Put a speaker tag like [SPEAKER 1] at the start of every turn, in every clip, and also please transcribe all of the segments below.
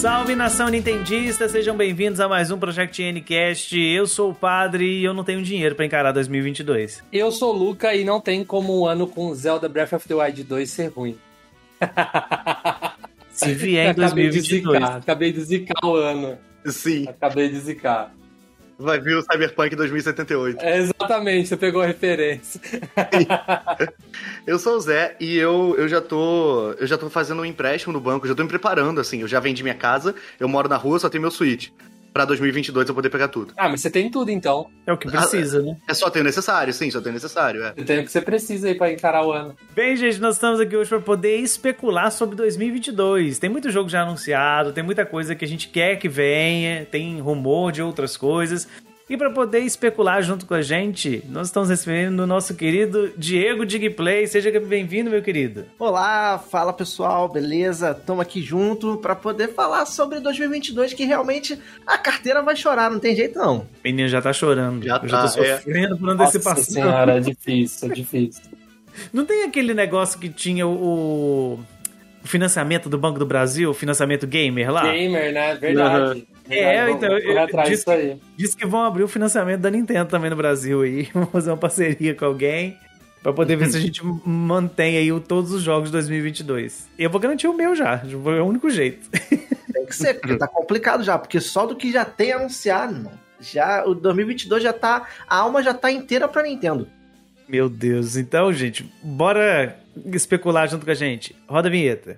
[SPEAKER 1] Salve nação nintendista, sejam bem-vindos a mais um Project Ncast. Eu sou o Padre e eu não tenho dinheiro para encarar 2022.
[SPEAKER 2] Eu sou o Luca e não tem como um ano com Zelda Breath of the Wild 2 ser ruim.
[SPEAKER 1] Se vier em 2022.
[SPEAKER 2] Acabei de zicar o ano.
[SPEAKER 3] Sim.
[SPEAKER 2] Acabei de zicar.
[SPEAKER 3] Vai vir o Cyberpunk 2078.
[SPEAKER 2] É, exatamente, você pegou a referência.
[SPEAKER 3] eu sou o Zé e eu, eu já tô eu já tô fazendo um empréstimo no banco, já tô me preparando assim, eu já vendi minha casa, eu moro na rua, só tenho meu suíte pra 2022 eu poder pegar tudo.
[SPEAKER 2] Ah, mas você tem tudo então.
[SPEAKER 1] É o que precisa, ah, né?
[SPEAKER 3] É só ter necessário, sim, só ter necessário. É.
[SPEAKER 2] Você tem o que você precisa aí pra encarar o ano.
[SPEAKER 1] Bem, gente, nós estamos aqui hoje pra poder especular sobre 2022. Tem muito jogo já anunciado, tem muita coisa que a gente quer que venha, tem rumor de outras coisas. E para poder especular junto com a gente, nós estamos recebendo o nosso querido Diego Digplay. Seja bem-vindo, meu querido.
[SPEAKER 4] Olá, fala pessoal, beleza? Estamos aqui junto para poder falar sobre 2022, que realmente a carteira vai chorar, não tem jeito não. O
[SPEAKER 1] menino já tá chorando.
[SPEAKER 3] Já,
[SPEAKER 1] Eu
[SPEAKER 3] já
[SPEAKER 1] tá, tô é. sofrendo é. por antecipação.
[SPEAKER 2] Nossa senhora, é difícil, é difícil.
[SPEAKER 1] Não tem aquele negócio que tinha o o financiamento do Banco do Brasil, o financiamento gamer lá.
[SPEAKER 2] Gamer, né? Verdade. Uhum.
[SPEAKER 1] É, então. Diz, diz que vão abrir o financiamento da Nintendo também no Brasil aí. Vão fazer uma parceria com alguém. Pra poder ver se a gente mantém aí todos os jogos de 2022. Eu vou garantir o meu já. É o único jeito.
[SPEAKER 4] Tem que ser, porque tá complicado já. Porque só do que já tem anunciado, mano. Já, o 2022 já tá. A alma já tá inteira pra Nintendo.
[SPEAKER 1] Meu Deus. Então, gente, bora especular junto com a gente. Roda a vinheta.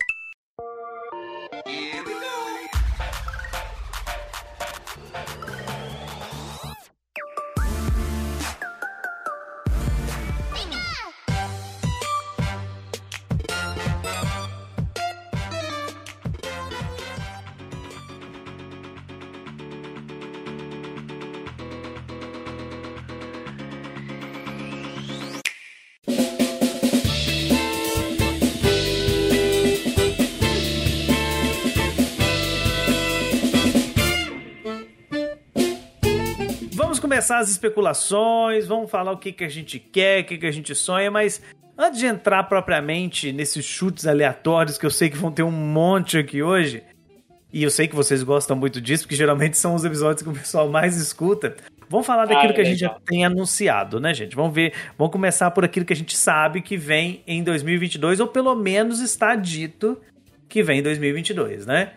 [SPEAKER 1] As especulações, vamos falar o que, que a gente quer, o que, que a gente sonha, mas antes de entrar propriamente nesses chutes aleatórios que eu sei que vão ter um monte aqui hoje, e eu sei que vocês gostam muito disso, porque geralmente são os episódios que o pessoal mais escuta. Vamos falar daquilo ah, que a gente já tem anunciado, né, gente? Vamos ver, vamos começar por aquilo que a gente sabe que vem em 2022, ou pelo menos está dito que vem em 2022, né?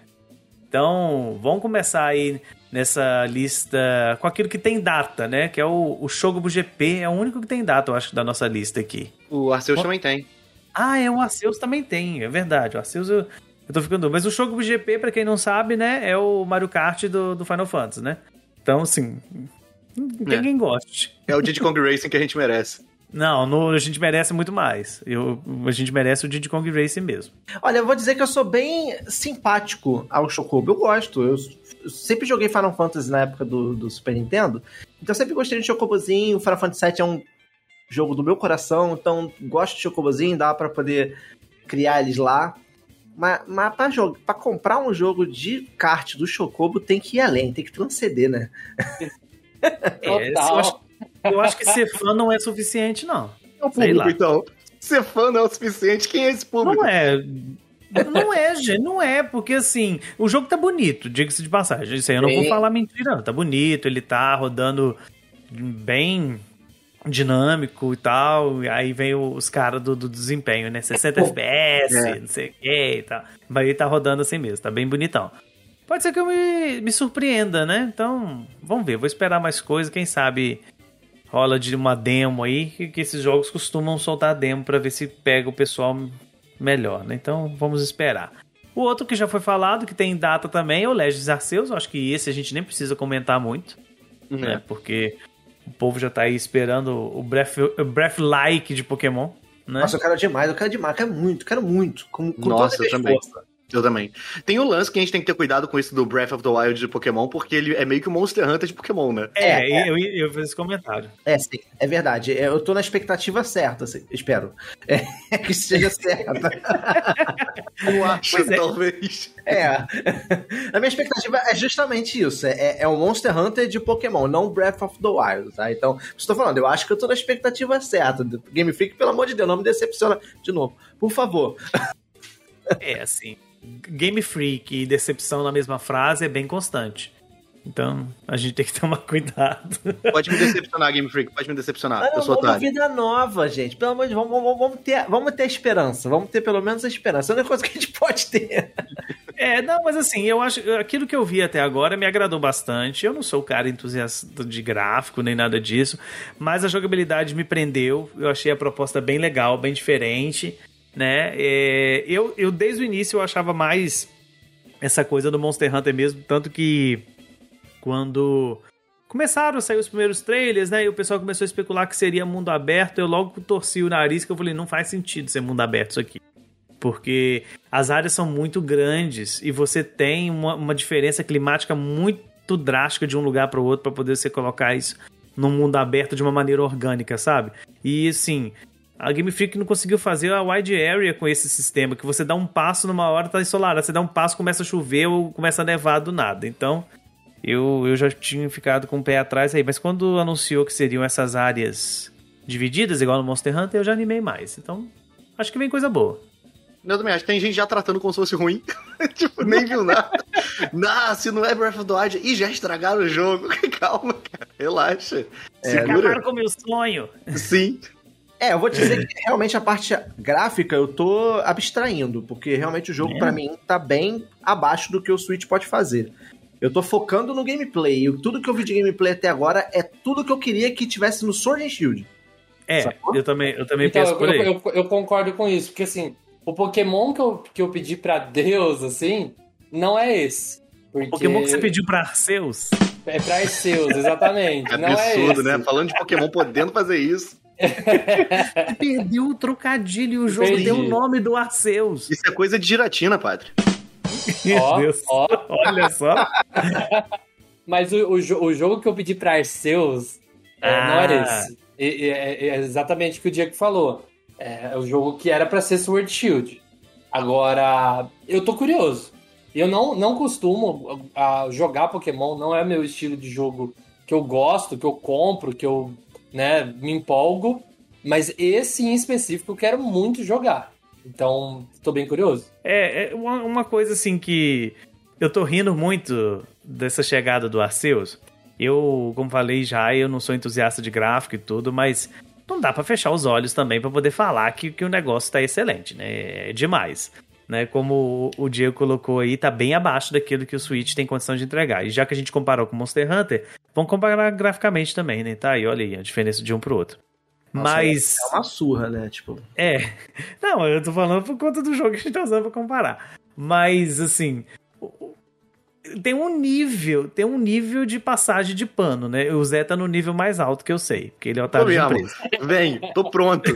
[SPEAKER 1] Então, vamos começar aí nessa lista com aquilo que tem data, né? Que é o, o Shogobu GP, é o único que tem data, eu acho, da nossa lista aqui.
[SPEAKER 3] O Arceus também tem.
[SPEAKER 1] Ah, é, o Arceus também tem, é verdade. O Arceus eu, eu tô ficando. Mas o Shogobu GP, pra quem não sabe, né, é o Mario Kart do, do Final Fantasy, né? Então, assim, tem é. quem goste.
[SPEAKER 3] É o Diddy Kong Racing que a gente merece.
[SPEAKER 1] Não, no, a gente merece muito mais. Eu, a gente merece o Diddy Kong Racing mesmo.
[SPEAKER 4] Olha, eu vou dizer que eu sou bem simpático ao Chocobo. Eu gosto. Eu sempre joguei Final Fantasy na época do, do Super Nintendo. Então sempre gostei de Chocobozinho. O Final Fantasy VII é um jogo do meu coração. Então gosto de Chocobozinho. Dá para poder criar eles lá. Mas, mas pra, jogo, pra comprar um jogo de kart do Chocobo tem que ir além. Tem que transcender, né?
[SPEAKER 1] É, eu, acho, eu acho que ser fã não é suficiente, não.
[SPEAKER 3] É o público, então. Ser fã não é o suficiente. Quem é esse público?
[SPEAKER 1] Não é. Não é, gente, não é, porque assim, o jogo tá bonito, diga-se de passagem. Isso aí eu não vou falar mentira, não. Tá bonito, ele tá rodando bem dinâmico e tal. Aí vem os caras do, do, desempenho, né? 60 FPS, é. não sei o que e tal. Mas ele tá rodando assim mesmo, tá bem bonitão. Pode ser que eu me, me surpreenda, né? Então, vamos ver, vou esperar mais coisa, quem sabe rola de uma demo aí, que, que esses jogos costumam soltar demo para ver se pega o pessoal melhor, né? Então vamos esperar. O outro que já foi falado, que tem data também, é o Legends Arceus. Eu acho que esse a gente nem precisa comentar muito, uhum. né? Porque o povo já tá aí esperando o Breath, Breath Like de Pokémon. Né?
[SPEAKER 4] Nossa, eu quero demais, eu quero demais, eu quero muito, quero muito. Com, com Nossa, toda a
[SPEAKER 3] eu também. Força. Eu também. Tem o lance que a gente tem que ter cuidado com isso do Breath of the Wild de Pokémon, porque ele é meio que o Monster Hunter de Pokémon, né?
[SPEAKER 1] É, é eu, eu, fiz esse comentário.
[SPEAKER 4] É, sim, é verdade. É, eu tô na expectativa certa, espero. É, que seja certa.
[SPEAKER 3] eu acho, é. talvez.
[SPEAKER 4] É. A minha expectativa é justamente isso. É, é o Monster Hunter de Pokémon, não Breath of the Wild, tá? Então, estou falando, eu acho que eu tô na expectativa certa. Game Freak, pelo amor de Deus, não me decepciona de novo. Por favor.
[SPEAKER 1] É, assim. Game Freak e decepção na mesma frase é bem constante. Então, a gente tem que tomar cuidado.
[SPEAKER 3] Pode me decepcionar, Game Freak, pode me decepcionar.
[SPEAKER 4] Mas
[SPEAKER 3] eu
[SPEAKER 4] não,
[SPEAKER 3] sou
[SPEAKER 4] uma
[SPEAKER 3] otário.
[SPEAKER 4] vida nova, gente. Pelo amor de Deus, vamos, vamos, vamos, ter, vamos ter a esperança. Vamos ter pelo menos a esperança. É a única coisa que a gente pode ter.
[SPEAKER 1] É, não, mas assim, eu acho. Aquilo que eu vi até agora me agradou bastante. Eu não sou o cara entusiasta de gráfico nem nada disso, mas a jogabilidade me prendeu. Eu achei a proposta bem legal, bem diferente, né? É, eu, eu, desde o início, eu achava mais essa coisa do Monster Hunter mesmo, tanto que quando começaram a sair os primeiros trailers, né? E o pessoal começou a especular que seria mundo aberto. Eu logo torci o nariz que eu falei, não faz sentido ser mundo aberto isso aqui. Porque as áreas são muito grandes e você tem uma, uma diferença climática muito drástica de um lugar para o outro para poder você colocar isso num mundo aberto de uma maneira orgânica, sabe? E assim, a Game Freak não conseguiu fazer a wide area com esse sistema, que você dá um passo numa hora tá ensolarado, você dá um passo começa a chover ou começa a nevar do nada. Então, eu, eu já tinha ficado com o pé atrás aí, mas quando anunciou que seriam essas áreas divididas, igual no Monster Hunter, eu já animei mais. Então, acho que vem coisa boa.
[SPEAKER 3] Eu também acho. Tem gente já tratando como se fosse ruim. tipo, nem viu nada. não, se não é Breath of the Wild, e já estragaram o jogo. Calma, cara. Relaxa.
[SPEAKER 1] É, Acabaram com o meu sonho.
[SPEAKER 3] Sim.
[SPEAKER 4] É, eu vou te dizer que realmente a parte gráfica eu tô abstraindo, porque realmente o jogo é. para mim tá bem abaixo do que o Switch pode fazer. Eu tô focando no gameplay. E tudo que eu vi de gameplay até agora é tudo que eu queria que tivesse no Sword and Shield.
[SPEAKER 1] É, Sacou? eu também, eu também
[SPEAKER 2] então,
[SPEAKER 1] penso por aí.
[SPEAKER 2] Eu, eu, eu, concordo com isso, porque assim, o Pokémon que eu, que eu pedi pra Deus, assim, não é esse. Porque...
[SPEAKER 1] O Pokémon que você pediu pra Arceus?
[SPEAKER 2] É pra Arceus, exatamente.
[SPEAKER 3] É
[SPEAKER 2] não
[SPEAKER 3] absurdo,
[SPEAKER 2] é esse.
[SPEAKER 3] né? Falando de Pokémon podendo fazer isso.
[SPEAKER 1] Perdeu o trocadilho e o jogo
[SPEAKER 2] Perdi.
[SPEAKER 1] deu o nome do Arceus.
[SPEAKER 3] Isso é coisa de giratina, padre.
[SPEAKER 1] Meu Deus.
[SPEAKER 2] ó.
[SPEAKER 1] Olha só.
[SPEAKER 2] Mas o, o, o jogo que eu pedi pra Arceus é,
[SPEAKER 1] Ah.
[SPEAKER 2] não era esse. É, é- é exatamente o que o Diego falou. É o jogo que era pra ser Sword Shield. Agora, eu tô curioso. Eu não, não costumo a, jogar Pokémon, não é meu estilo de jogo que eu gosto, que eu compro, que eu né, me empolgo. Mas esse em específico eu quero muito jogar. Então, tô bem curioso.
[SPEAKER 1] É, é uma, uma coisa assim que eu tô rindo muito dessa chegada do Arceus. Eu, como falei já, eu não sou entusiasta de gráfico e tudo, mas não dá pra fechar os olhos também pra poder falar que, que o negócio tá excelente, né? É demais. Né, como o Diego colocou aí, tá bem abaixo daquilo que o Switch tem condição de entregar. E já que a gente comparou com Monster Hunter, vamos comparar graficamente também, né? Tá aí, olha aí a diferença de um pro outro.
[SPEAKER 4] Nossa,
[SPEAKER 1] Mas.
[SPEAKER 4] É uma surra, né? Tipo,
[SPEAKER 1] É. Não, eu tô falando por conta do jogo que a gente tá usando pra comparar. Mas, assim. Tem um nível, tem um nível de passagem de pano, né? O Zé tá no nível mais alto que eu sei, porque ele é otário de
[SPEAKER 3] mesmo.
[SPEAKER 1] empresa.
[SPEAKER 3] Vem, tô pronto.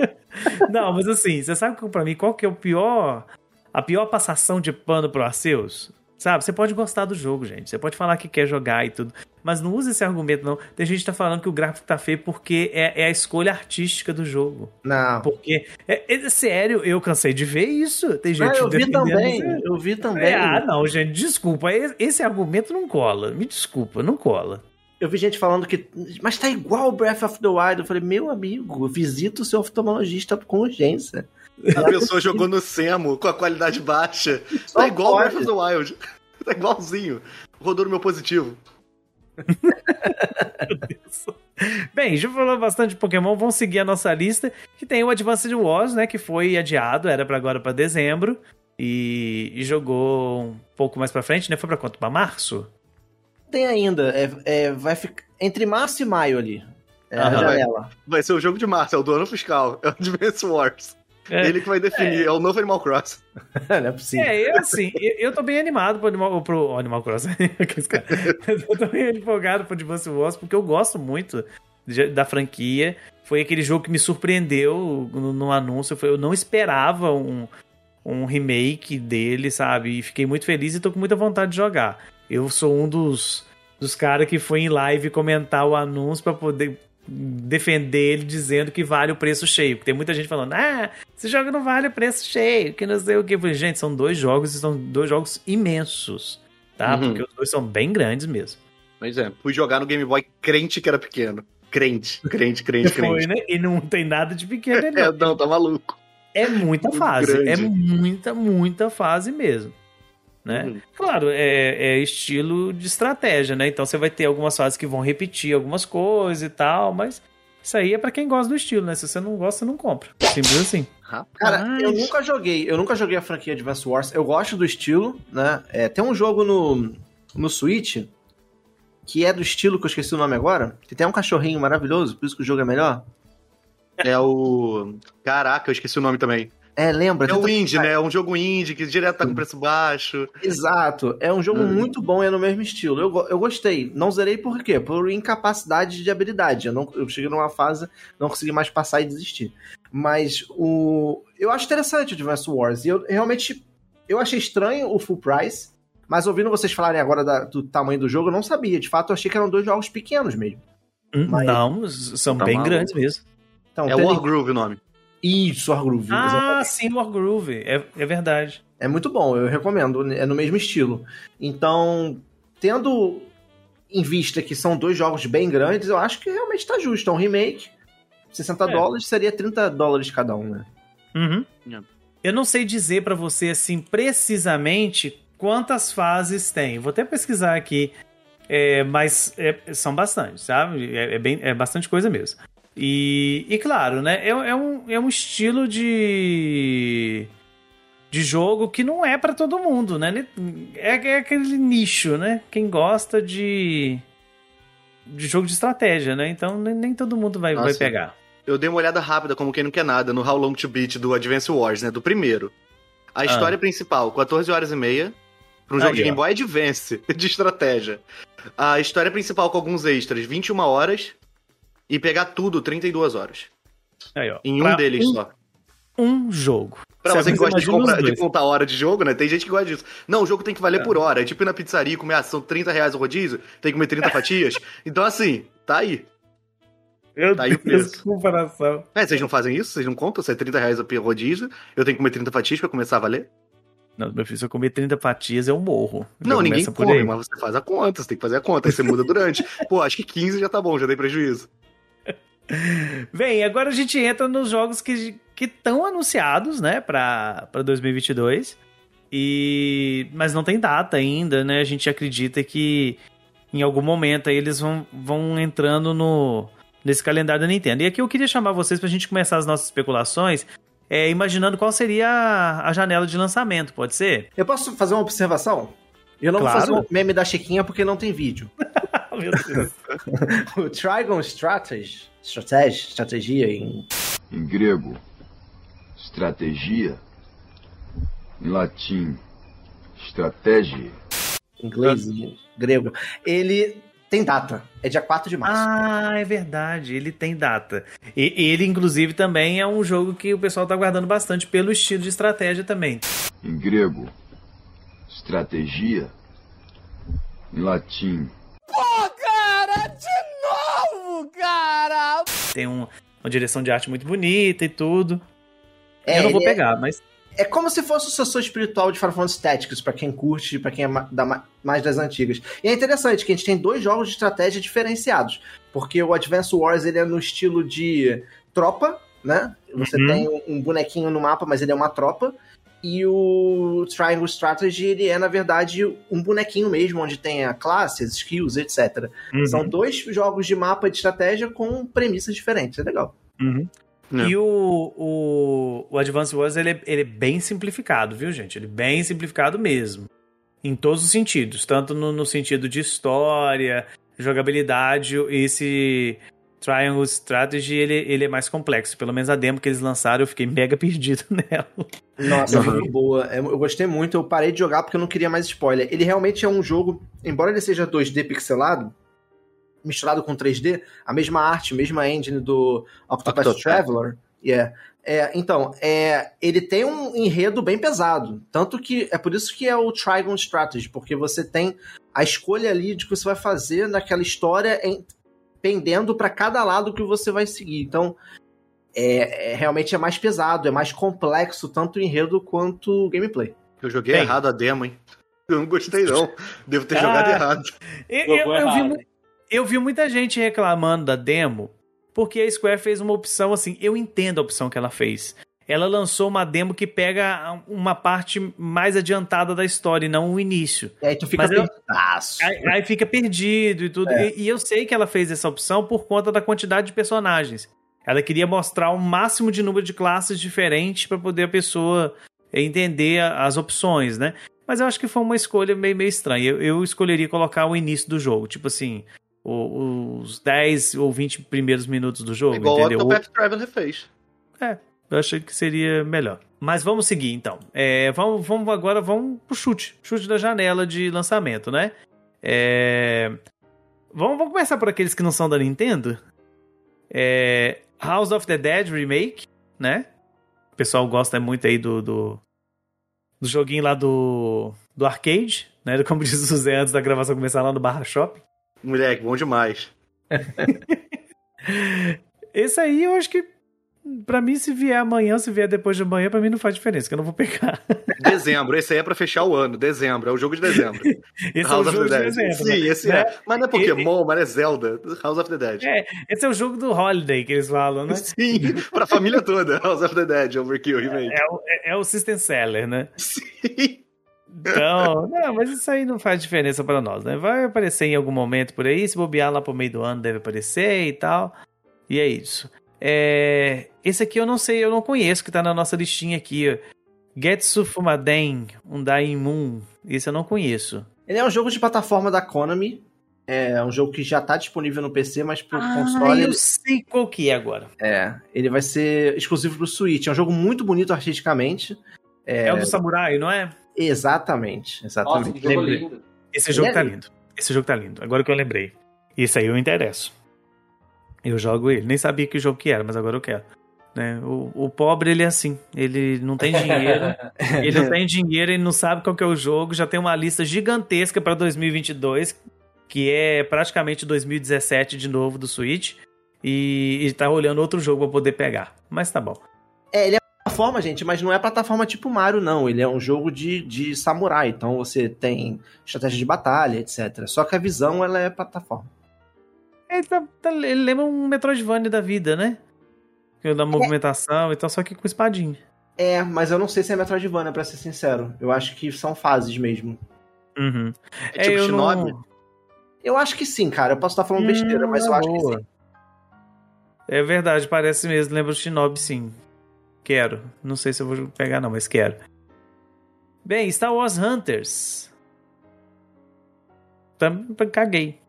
[SPEAKER 1] Não, mas assim, você sabe que pra mim qual que é o pior. A pior passação de pano pro Arceus? Sabe? Você pode gostar do jogo, gente. Você pode falar que quer jogar e tudo. Mas não use esse argumento, não. Tem gente que tá falando que o gráfico tá feio porque é, é a escolha artística do jogo.
[SPEAKER 4] não.
[SPEAKER 1] Porque, é, é sério, eu cansei de ver isso. Tem gente
[SPEAKER 4] Ah, eu vi também.
[SPEAKER 1] isso.
[SPEAKER 4] Eu vi também.
[SPEAKER 1] É, ah, não, gente, desculpa. Esse argumento não cola. Me desculpa, não cola.
[SPEAKER 4] Eu vi gente falando que. Mas tá igual o Breath of the Wild. Eu falei, meu amigo, visita o seu oftalmologista com urgência.
[SPEAKER 3] A pessoa jogou no Semo com a qualidade baixa.
[SPEAKER 4] Só
[SPEAKER 3] Tá igual o
[SPEAKER 4] pode.
[SPEAKER 3] Breath of the Wild. Tá igualzinho. Rodou no meu positivo.
[SPEAKER 1] Bem, já falou bastante de Pokémon, vamos seguir a nossa lista, que tem o Advanced Wars, né, que foi adiado, era para agora para dezembro, e, e jogou um pouco mais pra frente, né, foi pra quanto? Pra março?
[SPEAKER 4] Tem ainda. É, é, vai ficar entre março e maio ali. É janela.
[SPEAKER 3] Vai ser o jogo de março, é o do ano fiscal. É o Advance Wars.
[SPEAKER 1] É.
[SPEAKER 3] Ele que vai definir, é, o novo Animal Cross.
[SPEAKER 4] Não é possível.
[SPEAKER 1] É, eu assim, eu, eu tô bem animado pro Animal, pro Animal Cross. Aqueles caras. eu tô bem empolgado pro Advance Wars, porque eu gosto muito de- da franquia. Foi aquele jogo que me surpreendeu no, no anúncio. Foi, eu não esperava um, um remake dele, sabe? E fiquei muito feliz e tô com muita vontade de jogar. Eu sou um dos, dos caras que foi em live comentar o anúncio pra poder defender ele dizendo que vale o preço cheio. Porque tem muita gente falando, ah, esse jogo não vale o preço cheio, que não sei o que. Gente, são dois jogos e são dois jogos imensos, tá?
[SPEAKER 3] Uhum.
[SPEAKER 1] Porque os dois são bem grandes mesmo.
[SPEAKER 3] Pois é, fui jogar no Game Boy crente que era pequeno. Crente, crente, crente,
[SPEAKER 1] Foi,
[SPEAKER 3] crente.
[SPEAKER 1] né? E não tem nada de pequeno ali,
[SPEAKER 3] É,
[SPEAKER 1] não.
[SPEAKER 3] não, tá maluco.
[SPEAKER 1] É muita fase.
[SPEAKER 3] grande.
[SPEAKER 1] É muita, muita fase mesmo. Né?
[SPEAKER 3] Uhum.
[SPEAKER 1] Claro, é, é estilo de estratégia, né? Então você vai ter algumas fases que vão repetir algumas coisas e tal, mas isso aí é pra quem gosta do estilo, né? Se você não gosta, não compra. Simples assim.
[SPEAKER 3] Rapaz.
[SPEAKER 4] Cara, eu nunca joguei, eu nunca joguei a franquia Advance Wars. Eu gosto do estilo, né? É, tem um jogo no, no Switch que é do estilo que eu esqueci o nome agora, que tem um cachorrinho maravilhoso, por isso que o jogo é melhor.
[SPEAKER 3] É o. Caraca, eu esqueci o nome também.
[SPEAKER 4] É, lembra?
[SPEAKER 3] É o indie, né? É um jogo indie que direto tá com preço baixo.
[SPEAKER 4] Exato. É um jogo
[SPEAKER 3] Uhum.
[SPEAKER 4] muito bom e é no mesmo estilo. Eu, eu gostei. Não zerei por quê? Por incapacidade de habilidade. Eu, não, eu cheguei numa fase, não consegui mais passar e desistir. Mas o. Eu acho interessante o Advance Wars. E eu realmente. Eu achei estranho o full price. Mas ouvindo vocês falarem agora da- do tamanho do jogo, eu não sabia. De fato, eu achei que eram dois jogos pequenos mesmo. Mas-
[SPEAKER 1] Não, são
[SPEAKER 3] Tá
[SPEAKER 1] bem
[SPEAKER 3] maluco.
[SPEAKER 1] grandes mesmo.
[SPEAKER 4] Então,
[SPEAKER 3] É
[SPEAKER 4] tendo-
[SPEAKER 3] Wargroove o nome.
[SPEAKER 4] Isso, Wargroove.
[SPEAKER 1] Ah, sim, Wargroove. É, é verdade.
[SPEAKER 4] É muito bom, eu recomendo. É no mesmo estilo. Então, tendo em vista que são dois jogos bem grandes, eu acho que realmente tá justo. É um remake, 60
[SPEAKER 1] É.
[SPEAKER 4] dólares, seria 30 dólares cada um, né?
[SPEAKER 1] Uhum.
[SPEAKER 3] Yeah.
[SPEAKER 1] Eu não sei dizer pra você assim precisamente quantas fases tem. Vou até pesquisar aqui, é, mas é- são bastante, sabe? É, é bem, é bastante coisa mesmo. E, e claro, né? É, é um, é um estilo de de jogo que não é pra todo mundo, né? É, é aquele nicho, né? Quem gosta de de jogo de estratégia, né? Então nem, nem todo mundo vai, vai pegar.
[SPEAKER 3] Eu dei uma olhada rápida, como quem não quer nada, no How Long to Beat do Advance Wars, né? Do primeiro. A história principal, 14 horas e meia. Pra um jogo
[SPEAKER 1] Aí,
[SPEAKER 3] de. Game Boy Advance, de estratégia. A história principal com alguns extras, 21 horas. E pegar tudo, 32 horas.
[SPEAKER 1] Aí, ó.
[SPEAKER 3] Em um deles
[SPEAKER 1] um,
[SPEAKER 3] só.
[SPEAKER 1] um jogo.
[SPEAKER 3] Pra você que gosta de, comprar, de contar hora de jogo, né? Tem gente que gosta disso. Não, o jogo tem que valer
[SPEAKER 1] É.
[SPEAKER 3] por hora. É tipo ir na pizzaria e comer, ah, são 30 reais o rodízio, tem que comer 30 fatias. Então, assim, tá aí.
[SPEAKER 1] Meu
[SPEAKER 3] Tá aí o
[SPEAKER 1] Deus,
[SPEAKER 3] preço.
[SPEAKER 1] que comparação.
[SPEAKER 3] É, vocês não fazem isso? Vocês não contam? Se é 30 reais o rodízio, eu tenho que comer 30 fatias pra começar a valer?
[SPEAKER 1] Não, meu filho, se eu comer 30 fatias, eu morro.
[SPEAKER 3] Não, ninguém come, mas você faz a conta, você tem que fazer a conta, aí você muda durante. Pô, acho que 15 já tá bom, já dei prejuízo.
[SPEAKER 1] Bem, agora a gente entra nos jogos que estão anunciados, né, pra 2022. E... Mas não tem data ainda, né? A gente acredita que em algum momento aí eles vão, vão entrando no, nesse calendário da Nintendo. E aqui eu queria chamar vocês pra gente começar as nossas especulações, é, imaginando qual seria a, a janela de lançamento, pode ser?
[SPEAKER 4] Eu posso fazer uma observação? Eu não
[SPEAKER 1] Claro.
[SPEAKER 4] vou fazer o meme da Chiquinha porque não tem vídeo.
[SPEAKER 1] Meu Deus.
[SPEAKER 4] o Trigon Strategy, Strategy, estratégia em
[SPEAKER 5] Em grego, estratégia. Em latim, estratégia.
[SPEAKER 4] inglês e grego, ele tem data. É dia 4 de março.
[SPEAKER 1] Ah, é verdade, ele tem data. E ele, inclusive, também é um jogo que o pessoal tá guardando bastante pelo estilo de estratégia também.
[SPEAKER 5] Em grego, estratégia. Em latim,
[SPEAKER 1] Tem um- uma direção de arte muito bonita e tudo.
[SPEAKER 4] É,
[SPEAKER 1] Eu não vou
[SPEAKER 4] é-
[SPEAKER 1] pegar, mas.
[SPEAKER 4] É como se fosse o sucessor espiritual de Final Fantasy Tactics, pra quem curte, pra quem é da ma- mais das antigas. E é interessante que a gente tem dois jogos de estratégia diferenciados, porque o Advance Wars ele é no estilo de tropa, né? Você
[SPEAKER 1] Uhum.
[SPEAKER 4] tem um bonequinho no mapa, mas ele é uma tropa. E o Triangle Strategy, ele é, na verdade, um bonequinho mesmo, onde tem a classe, as skills, etc.
[SPEAKER 1] Uhum,
[SPEAKER 4] São dois jogos de mapa de estratégia com premissas diferentes. É legal.
[SPEAKER 1] uhum.
[SPEAKER 3] É.
[SPEAKER 1] E o, o, o Advance Wars ele é, ele é bem simplificado, viu, gente? Ele é bem simplificado mesmo. Em todos os sentidos. Tanto no, no sentido de história, jogabilidade, esse Triangle Strategy ele, ele é mais complexo. Pelo menos a demo que eles lançaram, eu fiquei mega perdido nela.
[SPEAKER 4] Nossa,
[SPEAKER 3] Uhum.
[SPEAKER 4] muito boa. É, Eu gostei muito. Eu parei de jogar porque eu não queria mais spoiler. Ele realmente é um jogo, embora ele seja 2D pixelado, misturado com 3D, a mesma arte, mesma engine do Octopath
[SPEAKER 3] Octopath.
[SPEAKER 4] Traveler. Yeah. É, então, é, ele tem um enredo bem pesado. Tanto que é por isso que é o Trigon Strategy, porque você tem a escolha ali de que você vai fazer naquela história em- pendendo para cada lado que você vai seguir. Então, é, é- realmente é mais pesado, é mais complexo, tanto o enredo quanto o gameplay.
[SPEAKER 3] Eu joguei
[SPEAKER 1] Bem.
[SPEAKER 3] errado a demo, hein? Eu não gostei, não. Devo ter
[SPEAKER 1] Ah.
[SPEAKER 3] jogado errado.
[SPEAKER 1] Eu, eu- eu vi, eu vi muita gente reclamando da demo porque a Square fez uma opção assim. Eu entendo a opção que ela fez. Ela lançou uma demo que pega uma parte mais adiantada da história e não o início.
[SPEAKER 4] E aí tu fica perdidaço.
[SPEAKER 1] Aí, aí fica perdido e tudo.
[SPEAKER 4] É.
[SPEAKER 1] E, e eu sei que ela fez essa opção por conta da quantidade de personagens. Ela queria mostrar o máximo de número de classes diferentes para poder a pessoa entender a- as opções, né? Mas eu acho que foi uma escolha meio, meio estranha. Eu, eu escolheria colocar o início do jogo, tipo assim, o- os 10 ou 20 primeiros minutos do jogo,
[SPEAKER 3] Igual o
[SPEAKER 1] entendeu?
[SPEAKER 3] Octopath Traveler fez.
[SPEAKER 1] Eu achei que seria melhor. Mas vamos seguir então. É, vamos, vamos agora vamos pro chute. Chute da janela de lançamento, né? É, vamos, vamos começar por aqueles que não são da Nintendo. É, House of the Dead Remake, né? O pessoal gosta muito aí do, do, do joguinho lá do, do arcade, né? Como diz o Zé antes da gravação começar lá no Barra Shop.
[SPEAKER 3] Moleque, bom demais.
[SPEAKER 1] Esse aí eu acho que, pra mim, se vier amanhã, se vier depois de amanhã, pra mim não faz diferença, que eu não vou pegar.
[SPEAKER 3] Dezembro, esse aí é pra fechar o ano. Dezembro, é o jogo de dezembro.
[SPEAKER 1] Esse
[SPEAKER 3] House
[SPEAKER 1] é o
[SPEAKER 3] of
[SPEAKER 1] jogo
[SPEAKER 3] the
[SPEAKER 1] de
[SPEAKER 3] Dead.
[SPEAKER 1] dezembro.
[SPEAKER 3] Sim,
[SPEAKER 1] né?
[SPEAKER 3] esse
[SPEAKER 1] Né?
[SPEAKER 3] é. Mas não é Pokémon, mas é Zelda. House of the Dead.
[SPEAKER 1] É, esse é o jogo do Holiday que eles falam, né?
[SPEAKER 3] Sim, pra família toda. House of the Dead, Overkill, remake.
[SPEAKER 1] É o, é, é o System Seller, né?
[SPEAKER 3] Sim.
[SPEAKER 1] Então, não, mas isso aí não faz diferença pra nós, né? Vai aparecer em algum momento por aí, se bobear lá pro meio do ano deve aparecer e tal. E é isso. É, esse aqui eu não sei, eu não conheço, que tá na nossa listinha aqui. Getsu Fumaden, Undying Moon. Esse eu não conheço.
[SPEAKER 4] Ele é um jogo de plataforma da Konami. É um jogo que já tá disponível no PC, mas pro
[SPEAKER 1] Ah,
[SPEAKER 4] console.
[SPEAKER 1] eu
[SPEAKER 4] ele-
[SPEAKER 1] sei qual que é agora.
[SPEAKER 4] É, ele vai ser exclusivo pro Switch. É um jogo muito bonito artisticamente.
[SPEAKER 1] É, o do Samurai, não é?
[SPEAKER 4] Exatamente,
[SPEAKER 2] Nossa,
[SPEAKER 4] exatamente.
[SPEAKER 2] que jogo lindo.
[SPEAKER 1] Esse jogo
[SPEAKER 4] Ele
[SPEAKER 1] tá
[SPEAKER 4] é
[SPEAKER 1] lindo. Esse jogo tá lindo. Agora que eu lembrei. Esse aí eu interesso. Eu jogo ele. Nem sabia que jogo que era, mas agora eu quero. Né? O, o pobre, ele é assim. Ele não tem dinheiro. ele não tem dinheiro, ele não sabe qual que é o jogo. Já tem uma lista gigantesca pra 2022, que é praticamente 2017 de novo do Switch. E, e tá olhando outro jogo pra poder pegar. Mas tá bom.
[SPEAKER 4] É, ele é plataforma, gente, mas não é plataforma tipo Mario, não. Ele é um jogo de, de samurai. Então você tem estratégia de batalha, etc. Só que a visão, ela é plataforma.
[SPEAKER 1] Ele, tá- tá- ele lembra um Metroidvania da vida, né? Da movimentação e tal, só que com espadinha.
[SPEAKER 4] É, mas eu não sei se é Metroidvania, pra ser sincero. Eu acho que são fases mesmo.
[SPEAKER 1] Uhum.
[SPEAKER 3] É tipo
[SPEAKER 1] eu não-
[SPEAKER 3] Shinobi.
[SPEAKER 4] Eu acho que sim, cara. Eu posso estar falando besteira,
[SPEAKER 1] Hum,
[SPEAKER 4] mas eu
[SPEAKER 1] é
[SPEAKER 4] acho que sim.
[SPEAKER 1] É verdade, parece mesmo. Lembra o Shinobi, sim. Quero. Não sei se eu vou pegar, não, mas quero. Bem, Star Wars Hunters. Tam- Caguei.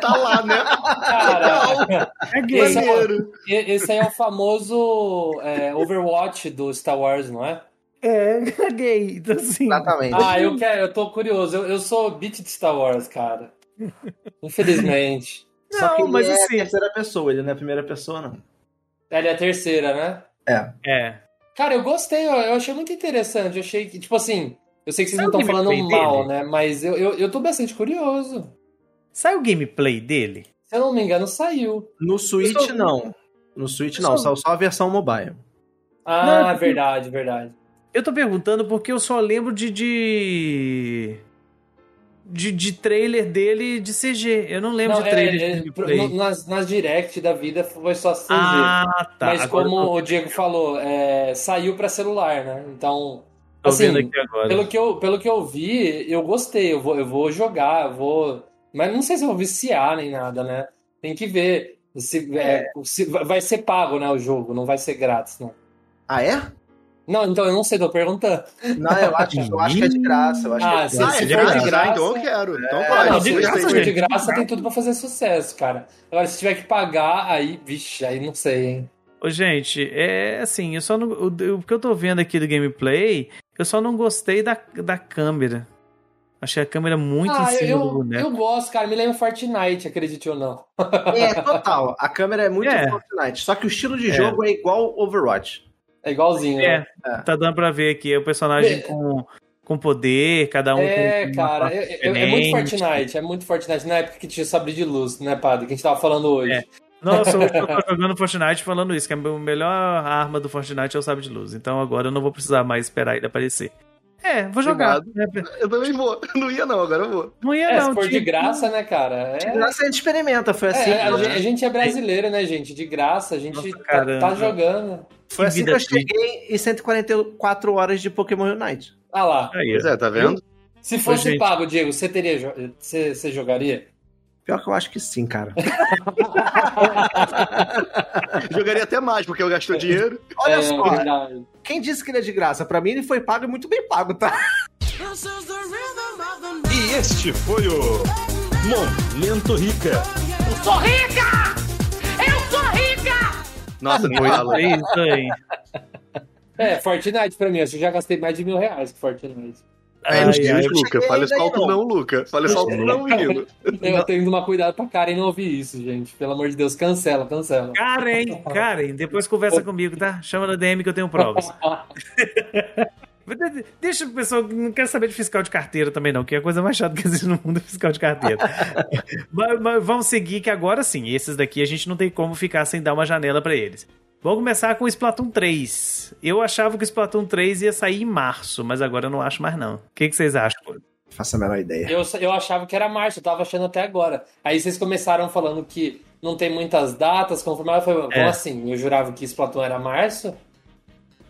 [SPEAKER 3] Tá lá, né?
[SPEAKER 2] Cara,
[SPEAKER 1] Caguei.
[SPEAKER 2] Esse é- esse aí é o famoso é, Overwatch do Star Wars, não é?
[SPEAKER 1] É, caguei. Então, assim.
[SPEAKER 4] Exatamente.
[SPEAKER 2] Ah, eu quero, eu tô curioso. Eu, eu sou beat de Star Wars, cara. Infelizmente.
[SPEAKER 4] Só que
[SPEAKER 1] Não,
[SPEAKER 4] ele
[SPEAKER 1] mas
[SPEAKER 4] é
[SPEAKER 1] assim-
[SPEAKER 4] terceira pessoa, ele não é a primeira pessoa, não.
[SPEAKER 2] Ela é a terceira, né?
[SPEAKER 4] É.
[SPEAKER 1] É.
[SPEAKER 2] Cara, eu gostei, eu, achei muito interessante. Eu achei que, tipo assim, eu sei que vocês não estão falando mal,
[SPEAKER 1] dele?
[SPEAKER 2] né? Mas eu, eu, eu tô bastante curioso.
[SPEAKER 1] Sai o gameplay dele?
[SPEAKER 2] Se eu não me engano, saiu.
[SPEAKER 4] No Switch, não. No Switch,
[SPEAKER 1] Eu
[SPEAKER 4] não. Só, só a versão mobile.
[SPEAKER 2] Ah,
[SPEAKER 1] Não,
[SPEAKER 2] verdade, verdade.
[SPEAKER 1] Eu tô perguntando porque eu só lembro de. de. de, de trailer dele de CG. Eu não lembro
[SPEAKER 2] Não,
[SPEAKER 1] de
[SPEAKER 2] é,
[SPEAKER 1] trailer
[SPEAKER 2] é,
[SPEAKER 1] de
[SPEAKER 2] no- nas, nas direct da vida foi só CG.
[SPEAKER 1] Ah, tá.
[SPEAKER 2] Mas
[SPEAKER 1] Agora
[SPEAKER 2] como
[SPEAKER 1] tô,
[SPEAKER 2] o Diego falou, é, saiu pra celular, né? Então,
[SPEAKER 1] tô
[SPEAKER 2] assim,
[SPEAKER 1] vendo aqui agora.
[SPEAKER 2] pelo que, eu, pelo que eu vi, eu gostei. Eu vou, eu vou jogar, eu vou. Mas não sei se eu vou viciar nem nada, né? Tem que ver. Se, é, se vai ser pago, né? O jogo, não vai ser grátis, não.
[SPEAKER 4] Ah, é?
[SPEAKER 2] Não, então eu não sei, tô perguntando.
[SPEAKER 4] Não, eu acho, eu acho que é de graça. Eu acho
[SPEAKER 2] Ah,
[SPEAKER 4] que é de
[SPEAKER 3] Ah,
[SPEAKER 4] graça.
[SPEAKER 3] é
[SPEAKER 2] se
[SPEAKER 3] de
[SPEAKER 2] for de
[SPEAKER 3] graça?
[SPEAKER 2] graça-
[SPEAKER 3] Então eu quero. Então
[SPEAKER 2] É,
[SPEAKER 3] vai.
[SPEAKER 2] não,
[SPEAKER 1] de
[SPEAKER 2] se
[SPEAKER 1] graça,
[SPEAKER 2] for
[SPEAKER 3] gostei.
[SPEAKER 2] de graça, tem tudo pra fazer sucesso, cara. Agora, se tiver que pagar, aí, vixe, aí não sei, hein?
[SPEAKER 1] Ô, gente, é assim, eu só não. O, o que eu tô vendo aqui do gameplay, eu só não gostei da, da câmera. Achei a câmera muito em
[SPEAKER 2] Ah,
[SPEAKER 1] cima
[SPEAKER 2] eu,
[SPEAKER 1] do boneco.
[SPEAKER 2] eu gosto, cara. Me lembra Fortnite, acredite ou não.
[SPEAKER 4] É, total. A câmera é muito
[SPEAKER 1] É.
[SPEAKER 4] Fortnite. Só que o estilo de
[SPEAKER 1] É.
[SPEAKER 4] jogo é igual Overwatch.
[SPEAKER 2] É igualzinho, né?
[SPEAKER 1] É, tá dando pra ver aqui. É o personagem
[SPEAKER 2] É.
[SPEAKER 1] com, com poder, cada um
[SPEAKER 2] É,
[SPEAKER 1] com. com
[SPEAKER 2] cara, é, é- é muito. Fortnite, é muito Fortnite. Na época que tinha sabre de luz, né, padre? Que a gente tava falando hoje.
[SPEAKER 1] É. Nossa, hoje eu tô jogando Fortnite falando isso, que a melhor arma do Fortnite é o sabre de luz. Então agora eu não vou precisar mais esperar ele aparecer. É, vou jogar.
[SPEAKER 3] Obrigado. Eu também vou. Não ia não, agora eu vou.
[SPEAKER 1] Não ia
[SPEAKER 2] É,
[SPEAKER 1] não.
[SPEAKER 2] se for de graça, né, cara?
[SPEAKER 4] De
[SPEAKER 2] É,
[SPEAKER 4] graça a gente experimenta, foi assim.
[SPEAKER 2] é, a,
[SPEAKER 4] né?
[SPEAKER 2] gente, a gente é brasileiro, né, gente? De graça, a gente
[SPEAKER 1] Nossa,
[SPEAKER 2] tá, tá jogando.
[SPEAKER 4] Foi assim que eu cheguei em 144 horas de Pokémon Unite.
[SPEAKER 2] Ah lá.
[SPEAKER 1] Aí,
[SPEAKER 3] Pois é, tá vendo?
[SPEAKER 2] Se fosse pago, Diego, você teria. Você, você jogaria?
[SPEAKER 4] Pior que eu acho que sim, cara.
[SPEAKER 3] Jogaria até mais, porque eu gastou dinheiro.
[SPEAKER 4] Olha
[SPEAKER 2] É,
[SPEAKER 4] só,
[SPEAKER 2] verdade.
[SPEAKER 4] quem disse que ele é de graça? Pra mim ele foi pago e muito bem pago, tá?
[SPEAKER 6] E este foi o Momento Rica.
[SPEAKER 3] Nossa, nem
[SPEAKER 1] Foi
[SPEAKER 3] fala.
[SPEAKER 1] isso aí.
[SPEAKER 2] É, Fortnite pra mim, eu já gastei mais de mil reais com Fortnite.
[SPEAKER 3] É,
[SPEAKER 1] Ai, ai,
[SPEAKER 3] dias,
[SPEAKER 1] eu
[SPEAKER 3] Luca.
[SPEAKER 4] cheguei
[SPEAKER 3] Fala isso
[SPEAKER 4] ainda
[SPEAKER 3] alto
[SPEAKER 4] não.
[SPEAKER 3] não, Luca. Fala isso alto não, menino.
[SPEAKER 2] Eu tenho que tomar cuidado pra Karen não ouvir isso, gente. Pelo amor de Deus, cancela, cancela.
[SPEAKER 1] Karen, Karen, depois conversa comigo, tá? Chama na DM que eu tenho provas. De- Deixa o pessoal que não quer saber de fiscal de carteira também, não, que é a coisa mais chata que existe no mundo é fiscal de carteira. mas, mas vamos seguir, que agora sim, esses daqui a gente não tem como ficar sem dar uma janela pra eles. Vamos começar com o Splatoon 3. Eu achava que o Splatoon 3 ia sair em março, mas agora eu não acho mais, não. O que, que vocês acham?
[SPEAKER 4] Faço a menor ideia.
[SPEAKER 2] Eu, eu achava que era março, eu tava achando até agora. Aí vocês começaram falando que não tem muitas datas confirmadas. Eu falei,
[SPEAKER 1] É.
[SPEAKER 2] assim? Eu jurava que Splatoon era março?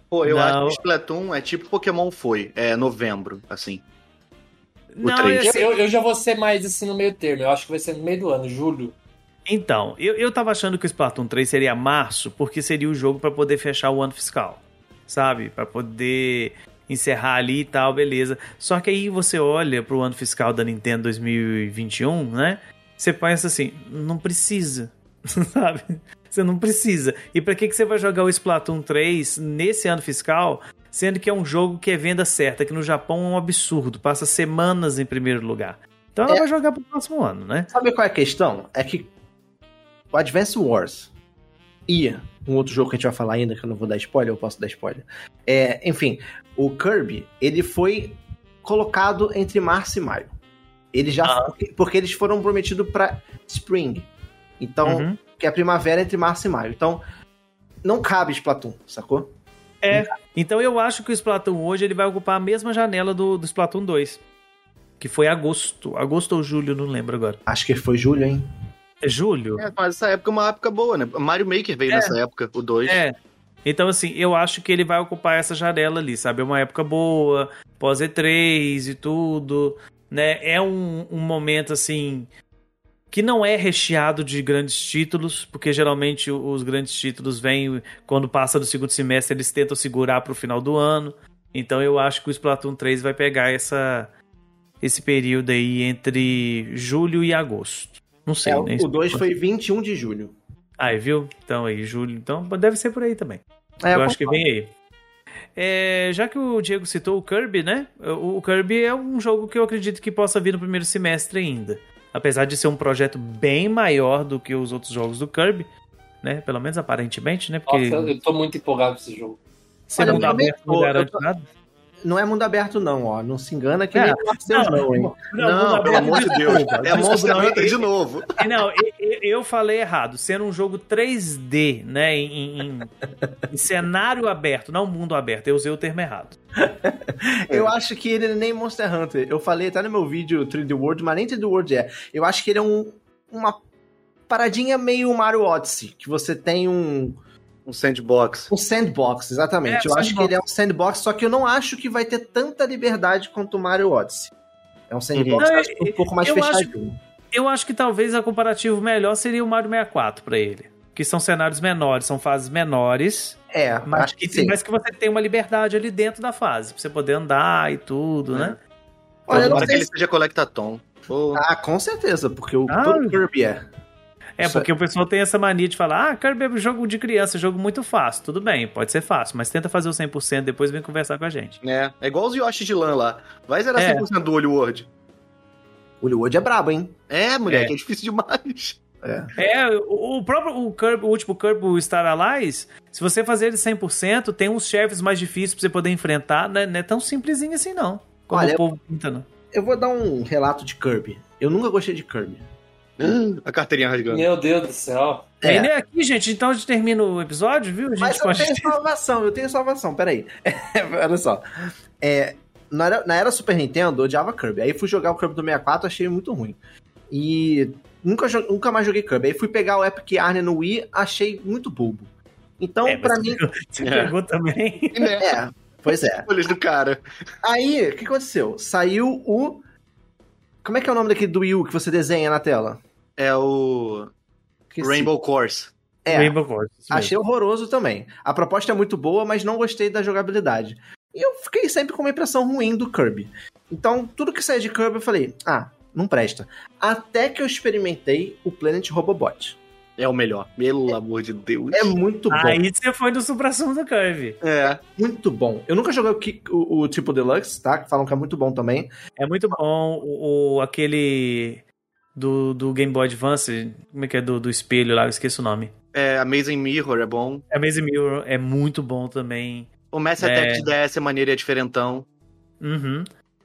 [SPEAKER 3] Pô, eu
[SPEAKER 1] Não.
[SPEAKER 3] acho que Splatoon é tipo Pokémon foi. É novembro, assim.
[SPEAKER 1] Não,
[SPEAKER 3] três.
[SPEAKER 1] é
[SPEAKER 2] Eu,
[SPEAKER 1] assim,
[SPEAKER 2] eu, eu já vou ser mais assim no meio termo. Eu acho que vai ser no meio do ano, julho.
[SPEAKER 1] Então, eu, eu tava achando que o Splatoon 3 seria março, porque seria o jogo pra poder fechar o ano fiscal, sabe? Pra poder encerrar ali e tal, beleza. Só que aí você olha pro ano fiscal da Nintendo 2021, né? Você pensa assim, não precisa, sabe? Você não precisa. E pra que, que você vai jogar o Splatoon 3 nesse ano fiscal, sendo que é um jogo que é venda certa, que no Japão é um absurdo, passa semanas em primeiro lugar. Então ela
[SPEAKER 4] É.
[SPEAKER 1] vai jogar pro próximo ano, né?
[SPEAKER 4] Sabe qual é a questão? É que o Advance Wars e um outro jogo que a gente vai falar ainda, que eu não vou dar spoiler, eu posso dar spoiler. É, enfim, o Kirby, ele foi colocado entre março e maio. Ele já
[SPEAKER 1] Ah.
[SPEAKER 4] porque, porque eles foram prometidos pra Spring. Então,
[SPEAKER 1] Uhum.
[SPEAKER 4] que é a primavera entre março e maio. Então, não cabe Splatoon, sacou?
[SPEAKER 1] Então eu acho que o Splatoon hoje ele vai ocupar a mesma janela do, do Splatoon 2. Que foi agosto. Agosto ou julho, não lembro agora.
[SPEAKER 4] Acho que foi julho, hein?
[SPEAKER 1] É julho?
[SPEAKER 3] É, mas essa época é uma época boa, né? Mario Maker veio
[SPEAKER 1] É.
[SPEAKER 3] nessa época, o 2.
[SPEAKER 1] É. Então, assim, eu acho que ele vai ocupar essa janela ali, sabe? É uma época boa, pós E3 e tudo, né? É um, um momento, assim, que não é recheado de grandes títulos, porque geralmente o- os grandes títulos vêm quando passa do segundo semestre, eles tentam segurar pro final do ano. Então eu acho que o Splatoon 3 vai pegar essa, esse período aí entre julho e agosto. Não sei,
[SPEAKER 4] É,
[SPEAKER 1] né?
[SPEAKER 4] o 2 foi 21 de julho.
[SPEAKER 1] Aí, viu? Então aí, julho. Então deve ser por aí também.
[SPEAKER 4] É,
[SPEAKER 1] eu acho que vem aí. É, já que o Diego citou o Kirby, né? O Kirby é um jogo que eu acredito que possa vir no primeiro semestre ainda. Apesar de ser um projeto bem maior do que os outros jogos do Kirby, né? Pelo menos aparentemente, né? Porque
[SPEAKER 2] Nossa, eu, eu tô muito empolgado com esse jogo.
[SPEAKER 1] ser
[SPEAKER 4] Olha, eu também
[SPEAKER 1] aberto não
[SPEAKER 4] tô,
[SPEAKER 1] garante
[SPEAKER 4] eu
[SPEAKER 1] nada.
[SPEAKER 4] Não é mundo aberto, não, ó. Não se engana que
[SPEAKER 1] É.
[SPEAKER 4] nem o Arceus, não, hein?
[SPEAKER 3] Não,
[SPEAKER 1] mundo
[SPEAKER 3] pelo
[SPEAKER 1] aberto-
[SPEAKER 3] amor de Deus. É Monster
[SPEAKER 1] não,
[SPEAKER 3] Hunter de novo.
[SPEAKER 1] Não, eu, falei errado. Sendo um jogo 3D, né? Em, em- em cenário aberto, não mundo aberto. Eu usei o termo errado.
[SPEAKER 4] Eu acho que ele nem Monster Hunter. Eu falei até no meu vídeo 3D World, mas nem 3D World é. Eu acho que ele é um, uma paradinha meio Mario Odyssey, que você tem um,
[SPEAKER 3] Um sandbox.
[SPEAKER 4] um sandbox, exatamente.
[SPEAKER 1] É,
[SPEAKER 4] eu acho
[SPEAKER 1] sandbox.
[SPEAKER 4] que ele é um sandbox, só que eu não acho que vai ter tanta liberdade quanto o Mario Odyssey. É um sandbox
[SPEAKER 1] Uhum.
[SPEAKER 4] eu acho que um pouco mais
[SPEAKER 1] Eu acho-
[SPEAKER 4] fechadinho.
[SPEAKER 1] Eu acho que talvez a comparativo melhor seria o Mario 64 pra ele. Que são cenários menores, são fases menores,
[SPEAKER 4] É,
[SPEAKER 1] mas
[SPEAKER 4] acho que
[SPEAKER 1] que,
[SPEAKER 4] sim.
[SPEAKER 1] mas que você tem uma liberdade ali dentro da fase, pra você poder andar e tudo, né?
[SPEAKER 4] Olha, eu não
[SPEAKER 3] Tomara que ele
[SPEAKER 4] se...
[SPEAKER 3] seja Collectatom.
[SPEAKER 4] Ah, com certeza, porque o
[SPEAKER 1] Ah.
[SPEAKER 4] Kirby é.
[SPEAKER 1] É,
[SPEAKER 4] Isso
[SPEAKER 1] porque o pessoal tem essa mania de falar, ah, Kirby é um jogo de criança, jogo muito fácil. Tudo bem, pode ser fácil, mas tenta fazer o 100%, depois vem conversar com a gente.
[SPEAKER 3] É, é igual os Yoshi de lã lá. Vai zerar
[SPEAKER 1] É.
[SPEAKER 3] 100% do olho World.
[SPEAKER 4] O Wood é brabo, hein?
[SPEAKER 3] É, moleque,
[SPEAKER 1] É.
[SPEAKER 3] é, difícil demais.
[SPEAKER 1] É, o, o próprio o, Kirby, o último Kirby, o Star Allies, se você fazer ele 100%, tem uns chefes mais difíceis pra você poder enfrentar, né? não é tão simplesinho assim não. Como
[SPEAKER 4] Olha,
[SPEAKER 1] o povo pinta, não.
[SPEAKER 4] Eu vou dar um relato de Kirby. Eu nunca gostei de Kirby.
[SPEAKER 3] A carteirinha rasgando.
[SPEAKER 2] Meu Deus do céu.
[SPEAKER 4] É.
[SPEAKER 1] Ele é aqui, gente, então a gente termina o episódio, viu? A gente
[SPEAKER 4] Mas eu
[SPEAKER 1] pode...
[SPEAKER 4] tenho salvação, eu tenho salvação, peraí. Olha só. É, na era, na era Super Nintendo, eu odiava Kirby. Aí fui jogar o Kirby do 64, achei muito ruim. E nunca, nunca mais joguei Kirby. Aí fui pegar o Epic Yarn no Wii, achei muito bobo. Então,
[SPEAKER 1] É,
[SPEAKER 4] pra mim.
[SPEAKER 1] Você
[SPEAKER 3] É.
[SPEAKER 1] pegou também.
[SPEAKER 4] É, pois é.
[SPEAKER 3] Escolhas do cara.
[SPEAKER 4] Aí, o que aconteceu? Saiu o. Como é que é o nome daquele do Wii U que você desenha na tela?
[SPEAKER 3] É o
[SPEAKER 4] Esqueci.
[SPEAKER 3] Rainbow Course.
[SPEAKER 4] É,
[SPEAKER 1] Rainbow Course.
[SPEAKER 4] achei horroroso também. A proposta é muito boa, mas não gostei da jogabilidade. E eu fiquei sempre com uma impressão ruim do Kirby. Então, tudo que saía de Kirby eu falei, ah, não presta. Até que eu experimentei o Planet Robobot.
[SPEAKER 3] É o melhor. Pelo amor de Deus.
[SPEAKER 4] É muito bom.
[SPEAKER 1] Aí você foi do supra-sumo do Kirby.
[SPEAKER 3] É.
[SPEAKER 4] Muito bom. Eu nunca joguei o, Ki- o, o tipo Deluxe, tá? Que falam que é muito bom também.
[SPEAKER 1] É muito bom o, o- aquele do, do Game Boy Advance, como é que é do, do espelho lá, eu esqueço o nome.
[SPEAKER 3] É, Amazing Mirror é bom.
[SPEAKER 1] Amazing Mirror é muito bom também.
[SPEAKER 3] O Mass
[SPEAKER 1] É.
[SPEAKER 3] Attack de DS é maneiro e é diferentão.
[SPEAKER 1] Uhum.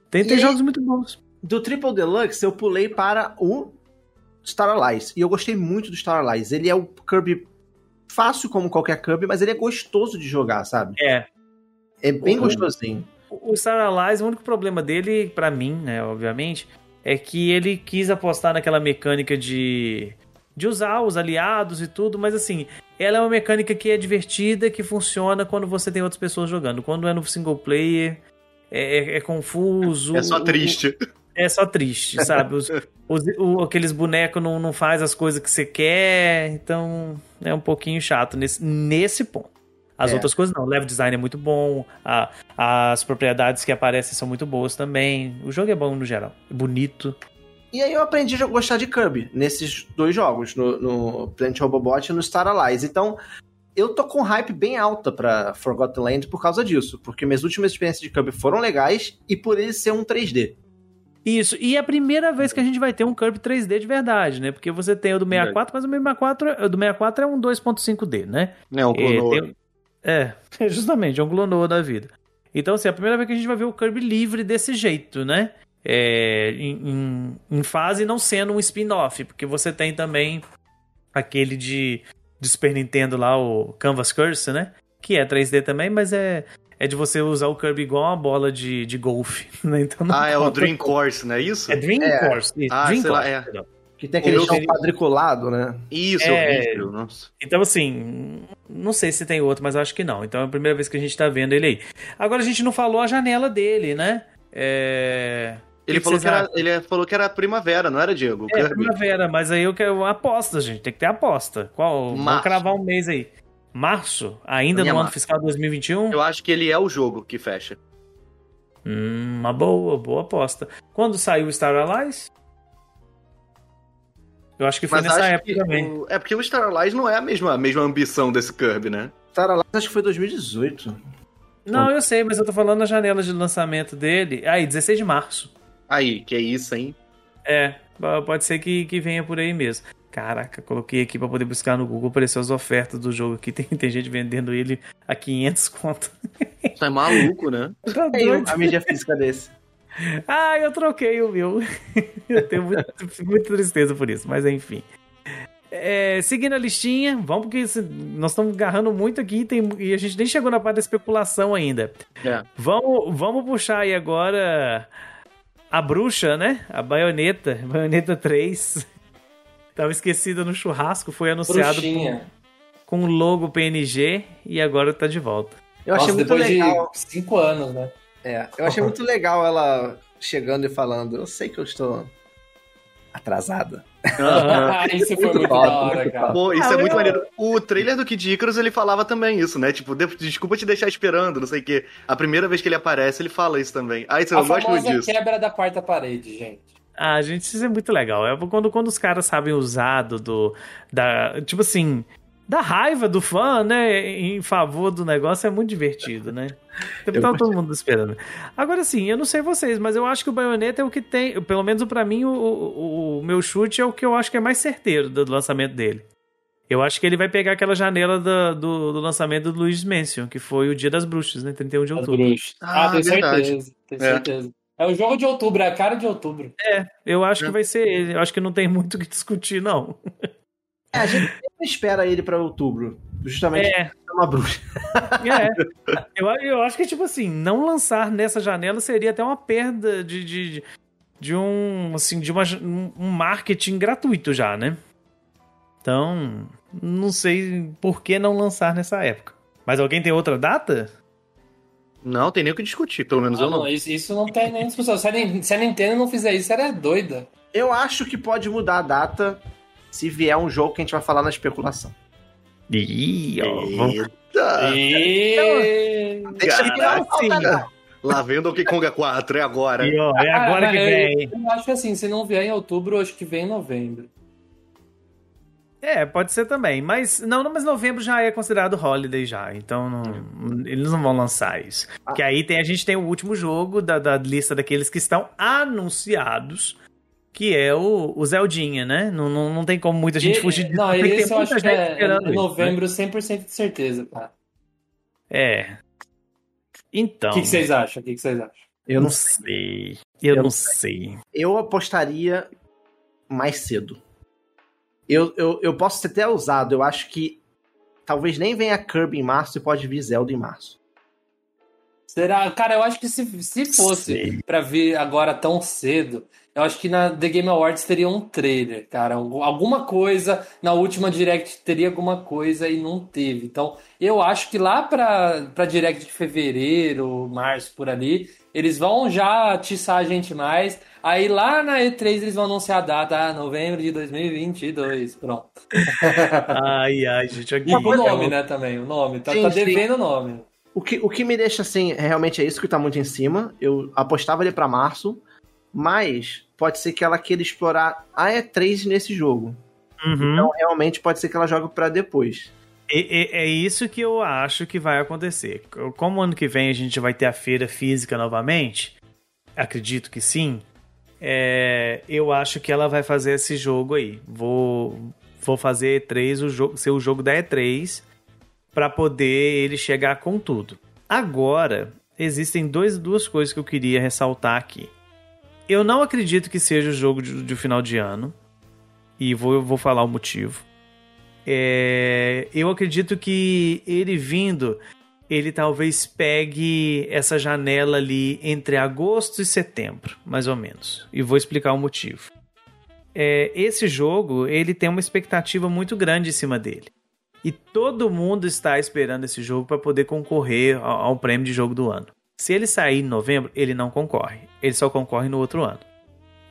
[SPEAKER 1] Tem, tem
[SPEAKER 4] E
[SPEAKER 1] jogos muito bons.
[SPEAKER 4] Do Triple Deluxe, eu pulei para o Star Allies. E eu gostei muito do Star Allies. Ele é o Kirby fácil como qualquer Kirby, mas ele é gostoso de jogar, sabe?
[SPEAKER 1] É.
[SPEAKER 4] É bem
[SPEAKER 1] Uhum.
[SPEAKER 4] gostosinho.
[SPEAKER 1] O Star Allies, o único problema dele, pra mim, né, obviamente, é que ele quis apostar naquela mecânica de, de usar os aliados e tudo, mas assim, ela é uma mecânica que é divertida, que funciona quando você tem outras pessoas jogando. Quando é no single player, é, é- é confuso.
[SPEAKER 3] É só
[SPEAKER 1] o-
[SPEAKER 3] triste.
[SPEAKER 1] É só triste, sabe? Os, os- o- aqueles bonecos não, não faz as coisas que você quer, então é um pouquinho chato nesse, nesse ponto. As
[SPEAKER 4] É.
[SPEAKER 1] outras coisas não. O level design é muito bom, a- as propriedades que aparecem são muito boas também. O jogo é bom no geral, é bonito.
[SPEAKER 4] E aí eu aprendi a gostar de Kirby nesses dois jogos, no, no Planet Robobot e no Star Allies. Então, eu tô com hype bem alta pra Forgotten Land por causa disso. Porque minhas últimas experiências de Kirby foram legais e por ele ser um 3D.
[SPEAKER 1] Isso, e é a primeira vez que a gente vai ter um Kirby 3D de verdade, né? Porque você tem o do 64, mas o 64, é- o do 64 é um 2.5D, né?
[SPEAKER 3] Né, o
[SPEAKER 1] É,
[SPEAKER 3] clonou.
[SPEAKER 1] tem- é, justamente, é um clonou da vida. Então, assim, é a primeira vez que a gente vai ver o Kirby livre desse jeito, né? É, em, em- em fase não sendo um spin-off, porque você tem também aquele de, de Super Nintendo lá, o Canvas Curse, né? Que é 3D também, mas é, é de você usar o Kirby igual uma bola de, de golfe, né? Então não
[SPEAKER 3] Ah, é o. Dream Course, não é isso?
[SPEAKER 1] É Dream
[SPEAKER 4] É.
[SPEAKER 1] Course, isso,
[SPEAKER 3] Ah,
[SPEAKER 1] Dream
[SPEAKER 3] sei lá,
[SPEAKER 1] Course,
[SPEAKER 3] é.
[SPEAKER 1] perdão.
[SPEAKER 4] Que tem aquele chão quadriculado, né?
[SPEAKER 3] Isso,
[SPEAKER 1] É.
[SPEAKER 3] horrível, nossa.
[SPEAKER 1] Então, assim, não sei se tem outro, mas acho que não. Então é a primeira vez que a gente tá vendo ele aí. Agora a gente não falou a janela dele, né? É...
[SPEAKER 3] Ele falou que, era,
[SPEAKER 1] acham?
[SPEAKER 3] ele falou que era primavera, não era, Diego?
[SPEAKER 1] É, primavera, mas aí eu quero aposta, gente. Tem que ter aposta. Qual? Vamos cravar um mês aí. Março? Ainda no ano
[SPEAKER 3] março.
[SPEAKER 1] fiscal 2021?
[SPEAKER 3] Eu acho que ele é o jogo que fecha.
[SPEAKER 1] Hum, uma boa, boa aposta. Quando saiu o Star Allies? Eu acho que foi
[SPEAKER 3] Mas
[SPEAKER 1] nessa época
[SPEAKER 3] que
[SPEAKER 1] também.
[SPEAKER 3] o- É porque o Star Allies não é a mesma, a mesma ambição desse Kirby, né?
[SPEAKER 4] Star Allies acho que foi 2018.
[SPEAKER 1] Não, eu sei, mas eu tô falando na janela de lançamento dele. Aí, 16 de março.
[SPEAKER 3] Aí, que é isso, hein?
[SPEAKER 1] É, pode ser que, que venha por aí mesmo. Caraca, coloquei aqui pra poder buscar no Google, apareceu as ofertas do jogo aqui. Tem, tem gente vendendo ele a 500 conto.
[SPEAKER 3] Isso é maluco, né?
[SPEAKER 1] Tá doido?
[SPEAKER 4] a mídia física desse.
[SPEAKER 1] Ah, eu troquei o meu. eu tenho muito, muita tristeza por isso, mas enfim. É, seguindo a listinha, vamos porque nós estamos agarrando muito aqui tem- e a gente nem chegou na parte da especulação ainda.
[SPEAKER 3] É.
[SPEAKER 1] Vamos, vamos puxar aí agora a bruxa, né? A baioneta, baioneta 3. Tava esquecida no churrasco, foi anunciado com o logo PNG e agora tá de volta.
[SPEAKER 4] Eu achei
[SPEAKER 2] Nossa,
[SPEAKER 4] muito
[SPEAKER 2] depois
[SPEAKER 4] legal.
[SPEAKER 2] de cinco anos, né?
[SPEAKER 4] É, eu achei muito legal ela chegando e falando. Eu sei que eu estou atrasada.
[SPEAKER 2] Ah, isso foi
[SPEAKER 4] Muito
[SPEAKER 2] muito
[SPEAKER 4] top,
[SPEAKER 2] da hora,
[SPEAKER 4] muito
[SPEAKER 2] cara.
[SPEAKER 3] Pô, isso
[SPEAKER 1] Ah,
[SPEAKER 3] é muito
[SPEAKER 1] eu-
[SPEAKER 3] maneiro. O trailer do Kid Icarus, ele falava também isso, né? Tipo, de- desculpa te deixar esperando, não sei o quê. A primeira vez que ele aparece, ele fala isso também. Ah, isso eu
[SPEAKER 2] A
[SPEAKER 3] gosto muito disso.
[SPEAKER 2] quebra da quarta parede, gente.
[SPEAKER 1] Ah, gente, isso é muito legal. É quando, quando os caras sabem usar do, do- da, tipo assim, da raiva do fã, né, em favor do negócio é muito divertido, né? Então tá todo mundo esperando. Agora sim, eu não sei vocês, mas eu acho que o Bayonetta é o que tem, pelo menos pra mim, o, o, o meu chute é o que eu acho que é mais certeiro do, do lançamento dele. Eu acho que ele vai pegar aquela janela da- do, do lançamento do Luigi's Mansion, que foi o Dia das Bruxas, né? 31 de outubro.
[SPEAKER 3] Ah,
[SPEAKER 2] Ah, tenho
[SPEAKER 3] verdade.
[SPEAKER 2] certeza. Tenho
[SPEAKER 3] É.
[SPEAKER 2] certeza. É o jogo de outubro, é a cara de outubro.
[SPEAKER 1] Eu acho
[SPEAKER 3] É.
[SPEAKER 1] que vai ser ele. Eu acho que não tem muito o que discutir, não.
[SPEAKER 4] É, a gente sempre espera ele pra outubro. Justamente
[SPEAKER 1] É,
[SPEAKER 4] pra uma bruxa.
[SPEAKER 1] É. Eu, eu acho que, tipo assim, não lançar nessa janela seria até uma perda de, de, de um, assim, de uma, um marketing gratuito já, né? Então, não sei por que não lançar nessa época. Mas alguém tem outra data?
[SPEAKER 3] Não, tem nem o que discutir, pelo menos
[SPEAKER 2] Ah,
[SPEAKER 3] eu não.
[SPEAKER 2] não, isso, isso não tem nem discussão. Se a, se a Nintendo não fizer isso, ela é doida.
[SPEAKER 4] Eu acho que pode mudar a data se vier um jogo que a gente vai falar na especulação.
[SPEAKER 1] Ih, ó, vamos-
[SPEAKER 3] Eita!
[SPEAKER 2] E...
[SPEAKER 4] Deixa eu falar, cara.
[SPEAKER 3] Lá vem o Donkey Kong 4, é agora.
[SPEAKER 1] E, ó, é agora
[SPEAKER 2] Ah,
[SPEAKER 1] que
[SPEAKER 2] eu-
[SPEAKER 1] vem.
[SPEAKER 2] Eu acho que assim, se não vier em outubro, eu acho que vem em novembro.
[SPEAKER 1] É, pode ser também. Mas não, mas novembro já é considerado holiday já. Então não- eles não vão lançar isso. Porque aí tem, a gente tem o último jogo da, da lista daqueles que estão anunciados. Que é o, o Zeldinha, né? Não, não, não tem como muita gente
[SPEAKER 2] E-
[SPEAKER 1] fugir disso.
[SPEAKER 2] Não,
[SPEAKER 1] porque tem
[SPEAKER 2] esse eu acho que é
[SPEAKER 1] isso, né?
[SPEAKER 2] novembro 100% de certeza, cara.
[SPEAKER 1] É. Então.
[SPEAKER 2] O que, que vocês acham? O que, que vocês acham?
[SPEAKER 4] Eu não
[SPEAKER 1] sei. Eu,
[SPEAKER 4] Eu
[SPEAKER 1] não sei.
[SPEAKER 4] Eu apostaria mais cedo. Eu, eu, eu posso ser até ousado. Eu acho que talvez nem venha Kirby em março e pode vir Zelda em março.
[SPEAKER 2] Será? Cara, eu acho que se, se fosse pra vir agora tão cedo, eu acho que na The Game Awards teria um trailer, cara. Algu- Alguma coisa, na última Direct teria alguma coisa e não teve. Então, eu acho que lá pra, pra Direct de fevereiro, março, por ali, eles vão já atiçar a gente mais. Aí lá na E3 eles vão anunciar a data, ah, novembro de 2022. Pronto.
[SPEAKER 1] Ai, ai, gente. Aqui,
[SPEAKER 2] E o nome, né, também. O nome. Tá,
[SPEAKER 4] Sim,
[SPEAKER 2] tá devendo o nome.
[SPEAKER 4] O que, o que me deixa assim, realmente é isso que tá muito em cima. Eu apostava ele pra março, mas pode ser que ela queira explorar a E3 nesse jogo.
[SPEAKER 1] Uhum.
[SPEAKER 4] Então, realmente, pode ser que ela jogue pra depois.
[SPEAKER 1] É, é- é isso que eu acho que vai acontecer. Como ano que vem a gente vai ter a feira física novamente, acredito que sim. É, eu acho que ela vai fazer esse jogo aí. Vou, vou fazer E3, o jogo, ser o jogo da E3, para poder ele chegar com tudo. Agora, existem dois, duas coisas que eu queria ressaltar aqui. Eu não acredito que seja o jogo de, de final de ano. E vou, vou falar o motivo. É, eu acredito que ele vindo, ele talvez pegue essa janela ali entre agosto e setembro, mais ou menos. E vou explicar o motivo. É, esse jogo, ele tem uma expectativa muito grande em cima dele. E todo mundo está esperando esse jogo para poder concorrer ao, ao prêmio de jogo do ano. Se ele sair em novembro, ele não concorre. Ele só concorre no outro ano.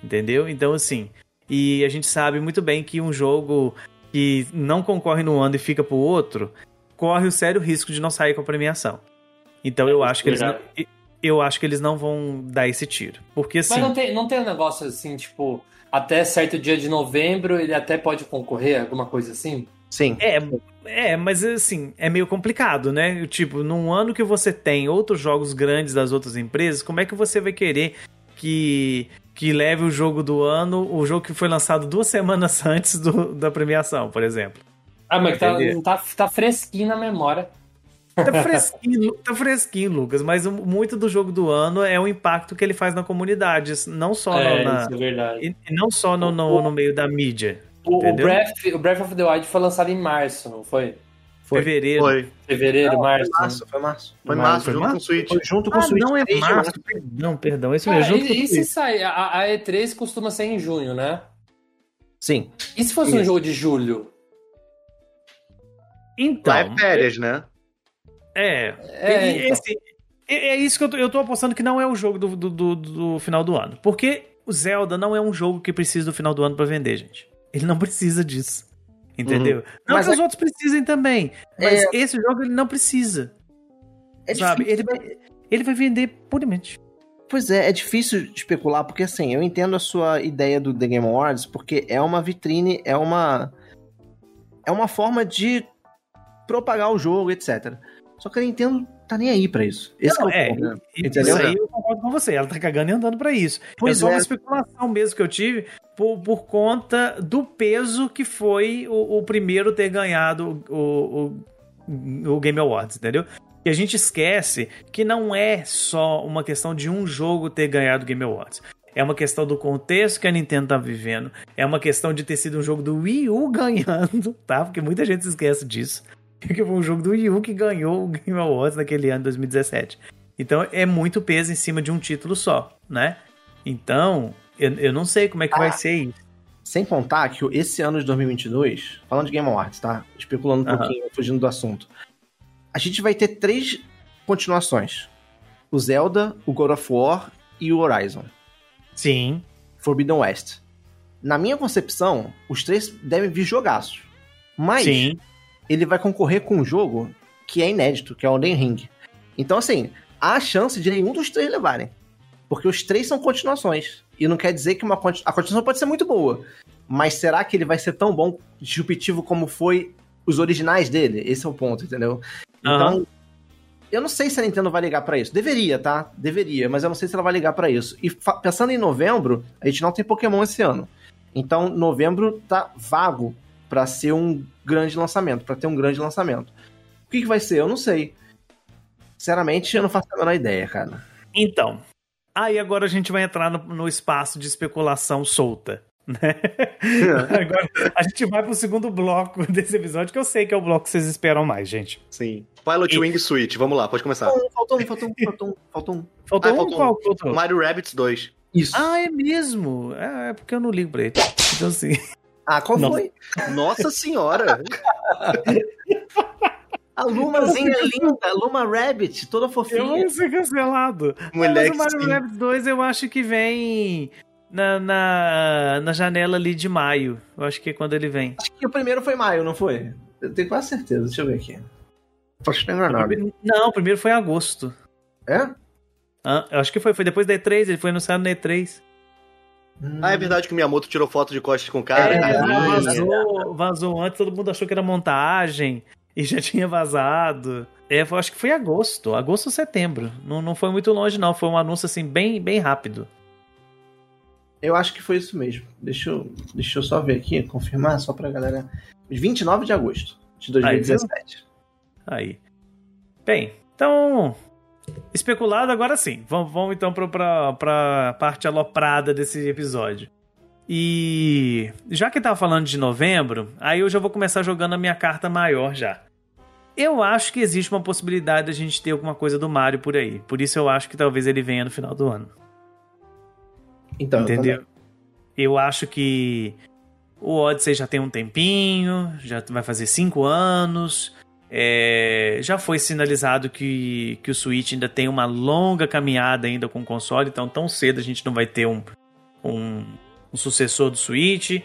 [SPEAKER 1] Entendeu? Então, assim. E a gente sabe muito bem que um jogo que não concorre no ano e fica pro outro, corre o sério risco de não sair com a premiação. Então eu acho que eles não, eu acho que eles não vão dar esse tiro, porque assim,
[SPEAKER 2] Mas não tem, não tem um negócio assim, tipo, até certo dia de novembro ele até pode concorrer, alguma coisa assim?
[SPEAKER 4] Sim.
[SPEAKER 1] é, é, mas assim, é meio complicado, né? Tipo, num ano que você tem outros jogos grandes das outras empresas, como é que você vai querer que que leve o jogo do ano, o jogo que foi lançado duas semanas antes do- da premiação, por exemplo?
[SPEAKER 2] Ah, mas tá, tá, tá fresquinho na memória.
[SPEAKER 1] Tá fresquinho, tá fresquinho, Lucas, mas o- muito do jogo do ano é o impacto que ele faz na comunidade, não só no-
[SPEAKER 2] É,
[SPEAKER 1] na,
[SPEAKER 2] isso é verdade.
[SPEAKER 1] e não só no, no, no meio da mídia.
[SPEAKER 2] O, o? Breath, o Breath of the Wild foi lançado em março, não foi?
[SPEAKER 4] Foi.
[SPEAKER 1] Fevereiro.
[SPEAKER 3] Foi.
[SPEAKER 2] Fevereiro,
[SPEAKER 4] Não,
[SPEAKER 2] março.
[SPEAKER 4] Foi março, foi março.
[SPEAKER 3] Foi
[SPEAKER 2] Março,
[SPEAKER 3] março,
[SPEAKER 1] foi
[SPEAKER 3] junto
[SPEAKER 1] março?
[SPEAKER 3] com o Switch.
[SPEAKER 4] Foi junto com o
[SPEAKER 1] Ah,
[SPEAKER 4] Switch
[SPEAKER 1] não é
[SPEAKER 4] 3 de
[SPEAKER 1] março, perdão, perdão, isso
[SPEAKER 2] Cara,
[SPEAKER 1] mesmo. junto
[SPEAKER 2] e,
[SPEAKER 1] com
[SPEAKER 2] e
[SPEAKER 1] o
[SPEAKER 2] se
[SPEAKER 1] Switch.
[SPEAKER 2] sair? A, a E3 costuma ser em junho, né?
[SPEAKER 4] Sim.
[SPEAKER 2] E se fosse um
[SPEAKER 4] Isso.
[SPEAKER 2] jogo de julho?
[SPEAKER 1] Então,
[SPEAKER 3] Lá é férias, né?
[SPEAKER 1] é,
[SPEAKER 2] É,
[SPEAKER 1] e
[SPEAKER 2] então.
[SPEAKER 1] esse- é, é isso que eu tô, eu tô apostando que não é o jogo do, do, do- do final do ano. Porque o Zelda não é um jogo que precisa do final do ano pra vender, gente. Ele não precisa disso. Entendeu? Não
[SPEAKER 4] Mas
[SPEAKER 1] que os
[SPEAKER 4] é-
[SPEAKER 1] outros precisem também. Mas
[SPEAKER 4] É-
[SPEAKER 1] esse jogo ele não precisa.
[SPEAKER 4] É
[SPEAKER 1] sabe?
[SPEAKER 4] difícil,
[SPEAKER 1] Ele vai, ele vai vender puramente.
[SPEAKER 4] Pois é, é difícil especular, porque assim, eu entendo a sua ideia do The Game Awards, porque é uma vitrine, é uma. É uma forma de propagar o jogo, etc. Só que a Nintendo tá nem aí pra isso. Esse
[SPEAKER 1] Não,
[SPEAKER 4] é
[SPEAKER 1] é? Isso aí eu concordo com você. Ela tá cagando e andando pra isso.
[SPEAKER 4] Pois
[SPEAKER 1] é só
[SPEAKER 4] é.
[SPEAKER 1] uma especulação mesmo que eu tive por, por conta do peso que foi o, o primeiro ter ganhado o, o, o Game Awards, entendeu? E a gente esquece que não é só uma questão de um jogo ter ganhado o Game Awards. É uma questão do contexto que a Nintendo tá vivendo. É uma questão de ter sido um jogo do Wii U ganhando, tá? Porque muita gente se esquece disso. que foi um jogo do Wii U que ganhou o Game Awards naquele ano, 2017. Então é muito peso em cima de um título só, né? Então, eu, eu não sei como é que
[SPEAKER 4] Ah.
[SPEAKER 1] vai ser isso.
[SPEAKER 4] Sem contar que esse ano de 2022, falando de Game Awards, tá? Especulando um pouquinho, fugindo do assunto. A gente vai ter três continuações. O Zelda, o God of War e o Horizon.
[SPEAKER 1] Sim.
[SPEAKER 4] Forbidden West. Na minha concepção, os três devem vir jogaços. Mas
[SPEAKER 1] Sim.
[SPEAKER 4] Ele vai concorrer com um jogo que é inédito, que é o Elden Ring. Então, assim, há a chance de nenhum dos três levarem. Porque os três são continuações. E não quer dizer que uma conti- a continuação pode ser muito boa. Mas será que ele vai ser tão bom, disruptivo como foi os originais dele? Esse é o ponto, entendeu? Então,
[SPEAKER 1] Aham.
[SPEAKER 4] eu não sei se a Nintendo vai ligar pra isso. Deveria, tá? Deveria, mas eu não sei se ela vai ligar pra isso. E pensando em novembro, a gente não tem Pokémon esse ano. Então, novembro tá vago pra ser um grande lançamento, pra ter um grande lançamento. O que, que vai ser? Eu não sei. Sinceramente, eu não faço a menor ideia, cara.
[SPEAKER 1] Então, aí agora a gente vai entrar no, no espaço de especulação solta. Né? agora a gente vai pro segundo bloco desse episódio, que eu sei que é o bloco que vocês esperam mais, gente.
[SPEAKER 3] Sim. Pilot
[SPEAKER 1] E-
[SPEAKER 3] Wing Switch, vamos lá, pode começar.
[SPEAKER 4] Faltou um, faltou um, faltou um, faltou um.
[SPEAKER 1] Faltou
[SPEAKER 3] Ah,
[SPEAKER 1] um?
[SPEAKER 3] faltou um.
[SPEAKER 1] Qual que faltou?
[SPEAKER 3] Mario Rabbids 2.
[SPEAKER 4] Isso. Ah,
[SPEAKER 1] Ah, é mesmo? É, é porque eu não ligo pra ele. Então, assim.
[SPEAKER 4] Qual
[SPEAKER 1] Não.
[SPEAKER 4] foi?
[SPEAKER 3] Nossa senhora!
[SPEAKER 4] A Lumazinha linda, a Luma Rabbit, toda
[SPEAKER 1] Eu
[SPEAKER 4] fofinha.
[SPEAKER 1] vou ser cancelado.
[SPEAKER 3] Moleque,
[SPEAKER 1] Mas o Mario
[SPEAKER 3] sim.
[SPEAKER 1] Rabbids 2 eu acho que vem na, na, na janela ali de maio. Eu acho que é quando ele vem.
[SPEAKER 4] Acho que o primeiro foi maio, não foi? Eu tenho quase certeza, deixa eu ver aqui. Posso estar enganado.
[SPEAKER 1] Não, o primeiro foi em agosto.
[SPEAKER 4] É?
[SPEAKER 1] Ah, eu acho que foi, foi depois da E3, ele foi anunciado na E3.
[SPEAKER 3] Ah, é verdade que o Miyamoto tirou foto de costas com o cara.
[SPEAKER 4] É,
[SPEAKER 1] vazou, vazou antes, todo mundo achou que era montagem e já tinha vazado. É, eu acho que foi em agosto, agosto ou setembro. Não, não foi muito longe, não. Foi um anúncio assim, bem, bem rápido.
[SPEAKER 4] Eu acho que foi isso mesmo. Deixa eu, deixa eu só ver aqui, confirmar, só pra galera. 29 de agosto de 2017.
[SPEAKER 1] Aí. Bem, então. Especulado agora sim. Vamos, vamos então pra, pra, parte aloprada desse episódio. E já que tava falando de novembro, aí eu já vou começar jogando a minha carta maior já. Eu acho que existe uma possibilidade da gente ter alguma coisa do Mario por aí. Por isso eu acho que talvez ele venha no final do ano.
[SPEAKER 4] então, eu
[SPEAKER 1] Entendeu?
[SPEAKER 4] também.
[SPEAKER 1] Eu acho que o Odyssey já tem um tempinho, já vai fazer cinco anos. É, já foi sinalizado que, que o Switch ainda tem uma longa caminhada ainda com o console, então tão cedo a gente não vai ter um, um, um sucessor do Switch.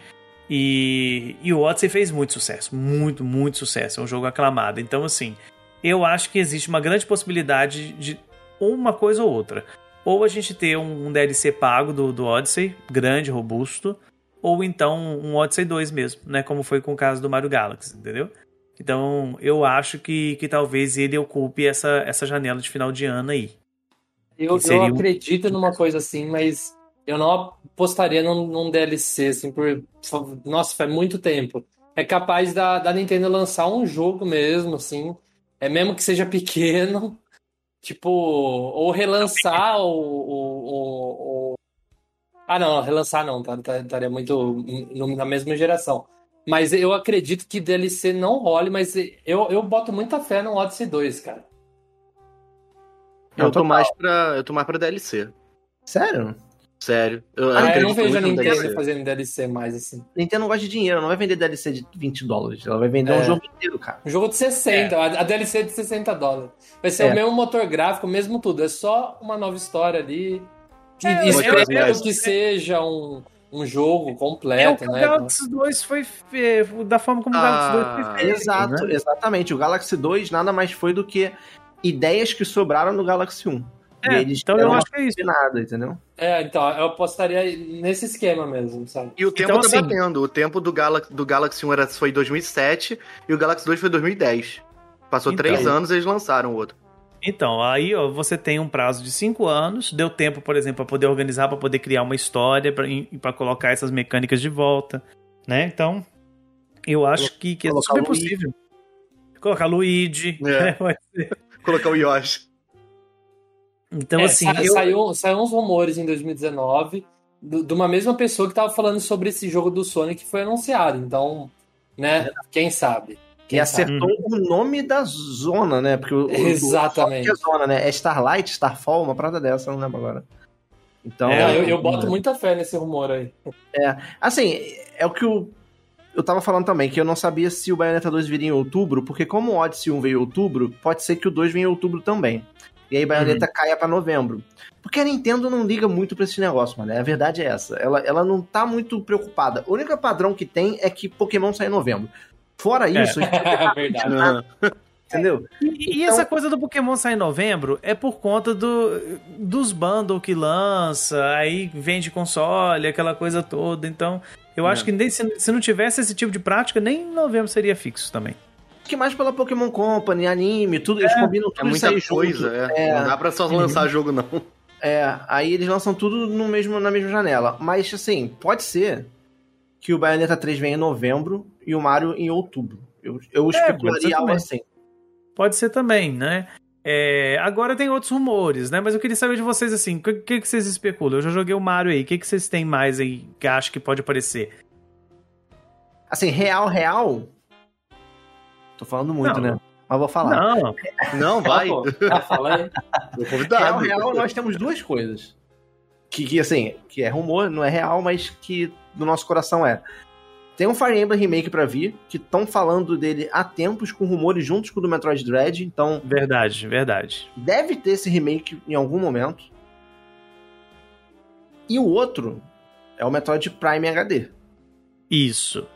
[SPEAKER 1] E, e o Odyssey fez muito sucesso, muito, muito sucesso. É um jogo aclamado. Então, assim, eu acho que existe uma grande possibilidade de uma coisa ou outra. Ou a gente ter um, um DLC pago do, do Odyssey, grande, robusto, ou então um Odyssey 2 mesmo, né? Como foi com o caso do Mario Galaxy, entendeu? Então, eu acho que, que talvez ele ocupe essa, essa janela de final de ano aí.
[SPEAKER 2] Eu, eu
[SPEAKER 1] um-
[SPEAKER 2] acredito numa coisa assim, mas eu não apostaria num, num DLC, assim, por. Nossa, faz muito tempo. É capaz da, da Nintendo lançar um jogo mesmo, assim. É mesmo que seja pequeno. Tipo, ou relançar o. o, o- o- Ah, não, relançar não, tá, tá- estaria muito na mesma geração. Mas eu acredito que DLC não role, mas eu, eu boto muita fé no Odyssey 2, cara.
[SPEAKER 3] Eu tô mais pra. Eu tô mais pra DLC.
[SPEAKER 4] Sério?
[SPEAKER 3] Sério. Eu,
[SPEAKER 2] Ah, eu
[SPEAKER 3] acredito
[SPEAKER 2] não vejo a Nintendo
[SPEAKER 3] DLC.
[SPEAKER 2] fazendo DLC mais assim.
[SPEAKER 4] Nintendo não gosta de dinheiro, não vai vender DLC de 20 dólares. Ela vai vender
[SPEAKER 2] É.
[SPEAKER 4] um jogo inteiro, cara.
[SPEAKER 2] Um jogo de 60, a a DLC é de 60 dólares. Vai ser
[SPEAKER 4] É.
[SPEAKER 2] o mesmo motor gráfico, o mesmo tudo. É só uma nova história ali. E
[SPEAKER 1] É,
[SPEAKER 2] espero
[SPEAKER 3] eu- eu-
[SPEAKER 2] que seja um, um jogo
[SPEAKER 1] É o
[SPEAKER 2] completo,
[SPEAKER 1] que o
[SPEAKER 2] né?
[SPEAKER 1] Galaxy 2 foi fe... da forma como o Galaxy 2
[SPEAKER 3] Ah,
[SPEAKER 1] foi feito.
[SPEAKER 4] Exato,
[SPEAKER 1] né?
[SPEAKER 4] exatamente. O Galaxy 2 nada mais foi do que ideias que sobraram no Galaxy 1.
[SPEAKER 1] É,
[SPEAKER 4] e eles
[SPEAKER 1] então eu acho que é isso.
[SPEAKER 4] de nada, entendeu?
[SPEAKER 2] É, então, eu apostaria nesse esquema mesmo, sabe?
[SPEAKER 3] E o tempo
[SPEAKER 1] Então,
[SPEAKER 3] tá
[SPEAKER 1] assim-
[SPEAKER 3] batendo. O tempo do, Galax, do Galaxy 1 era, foi 2007 e o Galaxy 2 foi 2010. Passou
[SPEAKER 1] Então.
[SPEAKER 3] três anos e eles lançaram o outro.
[SPEAKER 1] Então, aí ó, você tem um prazo de cinco anos, deu tempo, por exemplo, para poder organizar, para poder criar uma história para colocar essas mecânicas de volta, né? Então, eu acho que, que é
[SPEAKER 4] Colocar
[SPEAKER 1] super
[SPEAKER 4] o Luigi.
[SPEAKER 1] possível. Colocar Luigi,
[SPEAKER 3] É.
[SPEAKER 1] né?
[SPEAKER 3] Colocar o Yoshi.
[SPEAKER 1] Então,
[SPEAKER 2] É,
[SPEAKER 1] assim,
[SPEAKER 2] sa-
[SPEAKER 1] eu...
[SPEAKER 2] saiu, saiu uns rumores em 2019 do- de uma mesma pessoa que tava falando sobre esse jogo do Sonic que foi anunciado. Então, né? Quem sabe?
[SPEAKER 4] E acertou o nome da zona, né? Porque o,
[SPEAKER 2] Exatamente.
[SPEAKER 4] O, é zona, né? É Starlight, Starfall, uma parada dessa, eu não lembro agora. Então,
[SPEAKER 2] Não, eu, eu boto muita fé nesse rumor aí.
[SPEAKER 4] Assim, é o que o. Eu tava falando também, que eu não sabia se o Bayonetta 2 viria em outubro, porque como o Odyssey 1 veio em outubro, pode ser que o 2 venha em outubro também. E aí Bayonetta caia pra novembro. Porque a Nintendo não liga muito pra esse negócio, mano. A verdade é essa. Ela, ela não tá muito preocupada. O único padrão que tem é que Pokémon sai em novembro. Fora isso, a gente não
[SPEAKER 2] É
[SPEAKER 4] tá
[SPEAKER 2] verdade.
[SPEAKER 3] Não.
[SPEAKER 4] entendeu?
[SPEAKER 1] E, e
[SPEAKER 4] Então-
[SPEAKER 1] essa coisa do Pokémon sair em novembro é por conta do, dos bundles que lança, aí vende console, aquela coisa toda. Então, eu acho
[SPEAKER 3] É.
[SPEAKER 1] que nem se, se não tivesse esse tipo de prática, nem em novembro seria fixo também.
[SPEAKER 4] Que mais pela Pokémon Company, anime, tudo, eles combinam
[SPEAKER 3] É
[SPEAKER 4] tudo e
[SPEAKER 3] muita coisa,
[SPEAKER 4] junto.
[SPEAKER 3] é. Não dá pra só lançar jogo, não.
[SPEAKER 4] É, aí eles lançam tudo no mesmo, na mesma janela. Mas, assim, pode ser que o Bayonetta 3 venha em novembro e o Mario em outubro. Eu, eu
[SPEAKER 1] pode ser
[SPEAKER 4] especularia algo
[SPEAKER 1] também.
[SPEAKER 4] assim.
[SPEAKER 1] Pode ser também, né? É, agora tem outros rumores, né? Mas eu queria saber de vocês assim, o que, que, que vocês especulam? Eu já joguei o Mario aí, o que, que vocês têm mais aí que acham que pode aparecer?
[SPEAKER 4] Assim, real, real. Tô falando muito,
[SPEAKER 1] Não.
[SPEAKER 4] né? Mas vou falar.
[SPEAKER 1] Não,
[SPEAKER 3] Não, vai.
[SPEAKER 2] Tá falando?
[SPEAKER 4] Real, real, nós temos duas coisas. Que, que, assim, que é rumor, não é real, mas que do nosso coração é. Tem um Fire Emblem Remake pra vir, que estão falando dele há tempos, com rumores juntos com o do Metroid Dread, então
[SPEAKER 1] verdade, verdade.
[SPEAKER 4] deve ter esse remake em algum momento. E o outro é o Metroid Prime HD.
[SPEAKER 1] Isso.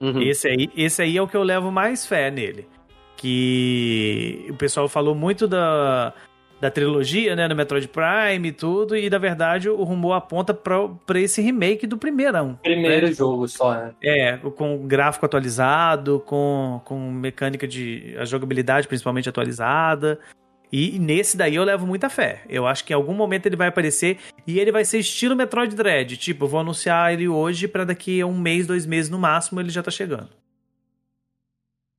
[SPEAKER 3] Uhum.
[SPEAKER 1] Esse aí, esse aí é o que eu levo mais fé nele. Que o pessoal falou muito da, da trilogia, né? Do Metroid Prime e tudo, e na verdade o rumor aponta pra, pra esse remake do primeirão.
[SPEAKER 2] Primeiro
[SPEAKER 1] né?
[SPEAKER 2] jogo só, né?
[SPEAKER 1] É, com gráfico atualizado, com, com mecânica de. a jogabilidade principalmente atualizada. E nesse daí eu levo muita fé. Eu acho que em algum momento ele vai aparecer e ele vai ser estilo Metroid Dread. Tipo, eu vou anunciar ele hoje pra daqui a um mês, dois meses no máximo ele já tá chegando.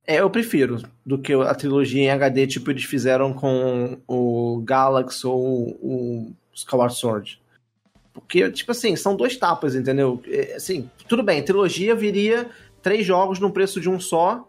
[SPEAKER 4] É, eu prefiro do que a trilogia em HD, tipo eles fizeram com o Galaxy ou o Skyward Sword. Porque, tipo assim, são duas tapas, entendeu? É, Assim, tudo bem, trilogia viria três jogos num preço de um só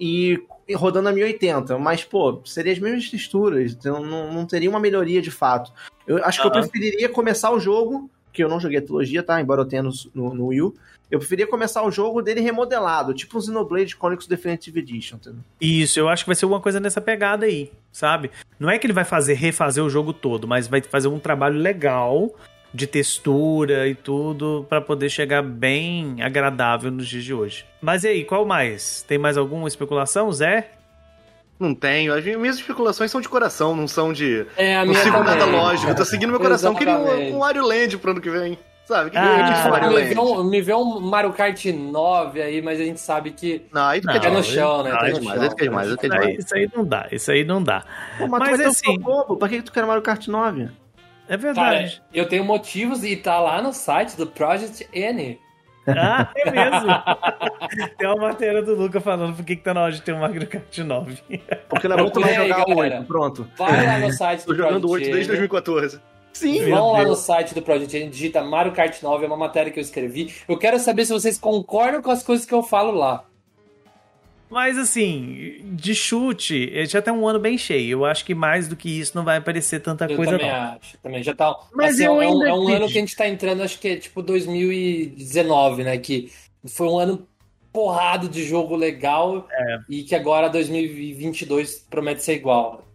[SPEAKER 4] e e rodando a 1080, mas, pô, seria as mesmas texturas, então não, não teria uma melhoria de fato. Eu acho que eu preferiria começar o jogo, que eu não joguei a trilogia, tá? Embora eu tenha no, no, Wii eu preferia começar o jogo dele remodelado, tipo o Xenoblade Chronicles Definitive Edition, entendeu?
[SPEAKER 1] Isso, eu acho que vai ser alguma coisa nessa pegada aí, sabe? Não é que ele vai fazer refazer o jogo todo, mas vai fazer um trabalho legal de textura e tudo pra poder chegar bem agradável nos dias de hoje. Mas e aí, qual mais? Tem mais alguma especulação, Zé?
[SPEAKER 3] Não tenho. As minhas especulações são de coração, não são de.
[SPEAKER 2] É, a
[SPEAKER 3] Não
[SPEAKER 2] minha
[SPEAKER 3] sigo
[SPEAKER 2] também.
[SPEAKER 3] nada lógico. Eu tô seguindo meu coração. Eu Queria um, um Wario Land pro ano que vem. Sabe? Que
[SPEAKER 1] Ah,
[SPEAKER 3] que Wario
[SPEAKER 2] me,
[SPEAKER 3] Land.
[SPEAKER 2] vê um, me vê um Mario Kart 9 aí, mas a gente sabe que
[SPEAKER 3] Não, aí fica
[SPEAKER 1] Não,
[SPEAKER 2] é no
[SPEAKER 3] demais.
[SPEAKER 2] chão, né?
[SPEAKER 3] Não,
[SPEAKER 2] Tá
[SPEAKER 3] é demais,
[SPEAKER 2] chão.
[SPEAKER 3] demais,
[SPEAKER 1] Isso aí,
[SPEAKER 3] demais.
[SPEAKER 1] isso aí não dá, isso aí não dá.
[SPEAKER 4] Pô, mas,
[SPEAKER 1] Mas
[SPEAKER 4] tu ter
[SPEAKER 1] assim-
[SPEAKER 4] bobo, pra que que tu quer Mario Kart 9?
[SPEAKER 1] É
[SPEAKER 2] Cara,
[SPEAKER 1] verdade.
[SPEAKER 2] eu tenho motivos e tá lá no site do Project N.
[SPEAKER 1] Ah, é mesmo. Tem uma matéria do Luca falando por que que tá na hora de ter um Mario Kart 9.
[SPEAKER 4] Porque mais
[SPEAKER 2] Procura aí,
[SPEAKER 4] jogar o
[SPEAKER 2] galera.
[SPEAKER 4] 8, pronto.
[SPEAKER 2] Vai lá no site do
[SPEAKER 3] Tô jogando o 8
[SPEAKER 2] Project
[SPEAKER 3] desde
[SPEAKER 2] N.
[SPEAKER 3] 2014.
[SPEAKER 4] Sim,
[SPEAKER 2] Vão lá no site do Project N, digita Mario Kart 9, é uma matéria que eu escrevi. Eu quero saber se vocês concordam com as coisas que eu falo lá.
[SPEAKER 1] Mas assim, de chute, ele já tá um ano bem cheio. Eu acho que mais do que isso não vai aparecer tanta
[SPEAKER 2] Eu
[SPEAKER 1] coisa
[SPEAKER 2] também
[SPEAKER 1] não.
[SPEAKER 2] acho. Também já tá.
[SPEAKER 1] Mas
[SPEAKER 2] assim,
[SPEAKER 1] eu
[SPEAKER 2] é um, é um ano que a gente tá entrando, acho que é tipo 2019, né? Que foi um ano porrado de jogo legal
[SPEAKER 1] É.
[SPEAKER 2] e que agora 2022 promete ser igual.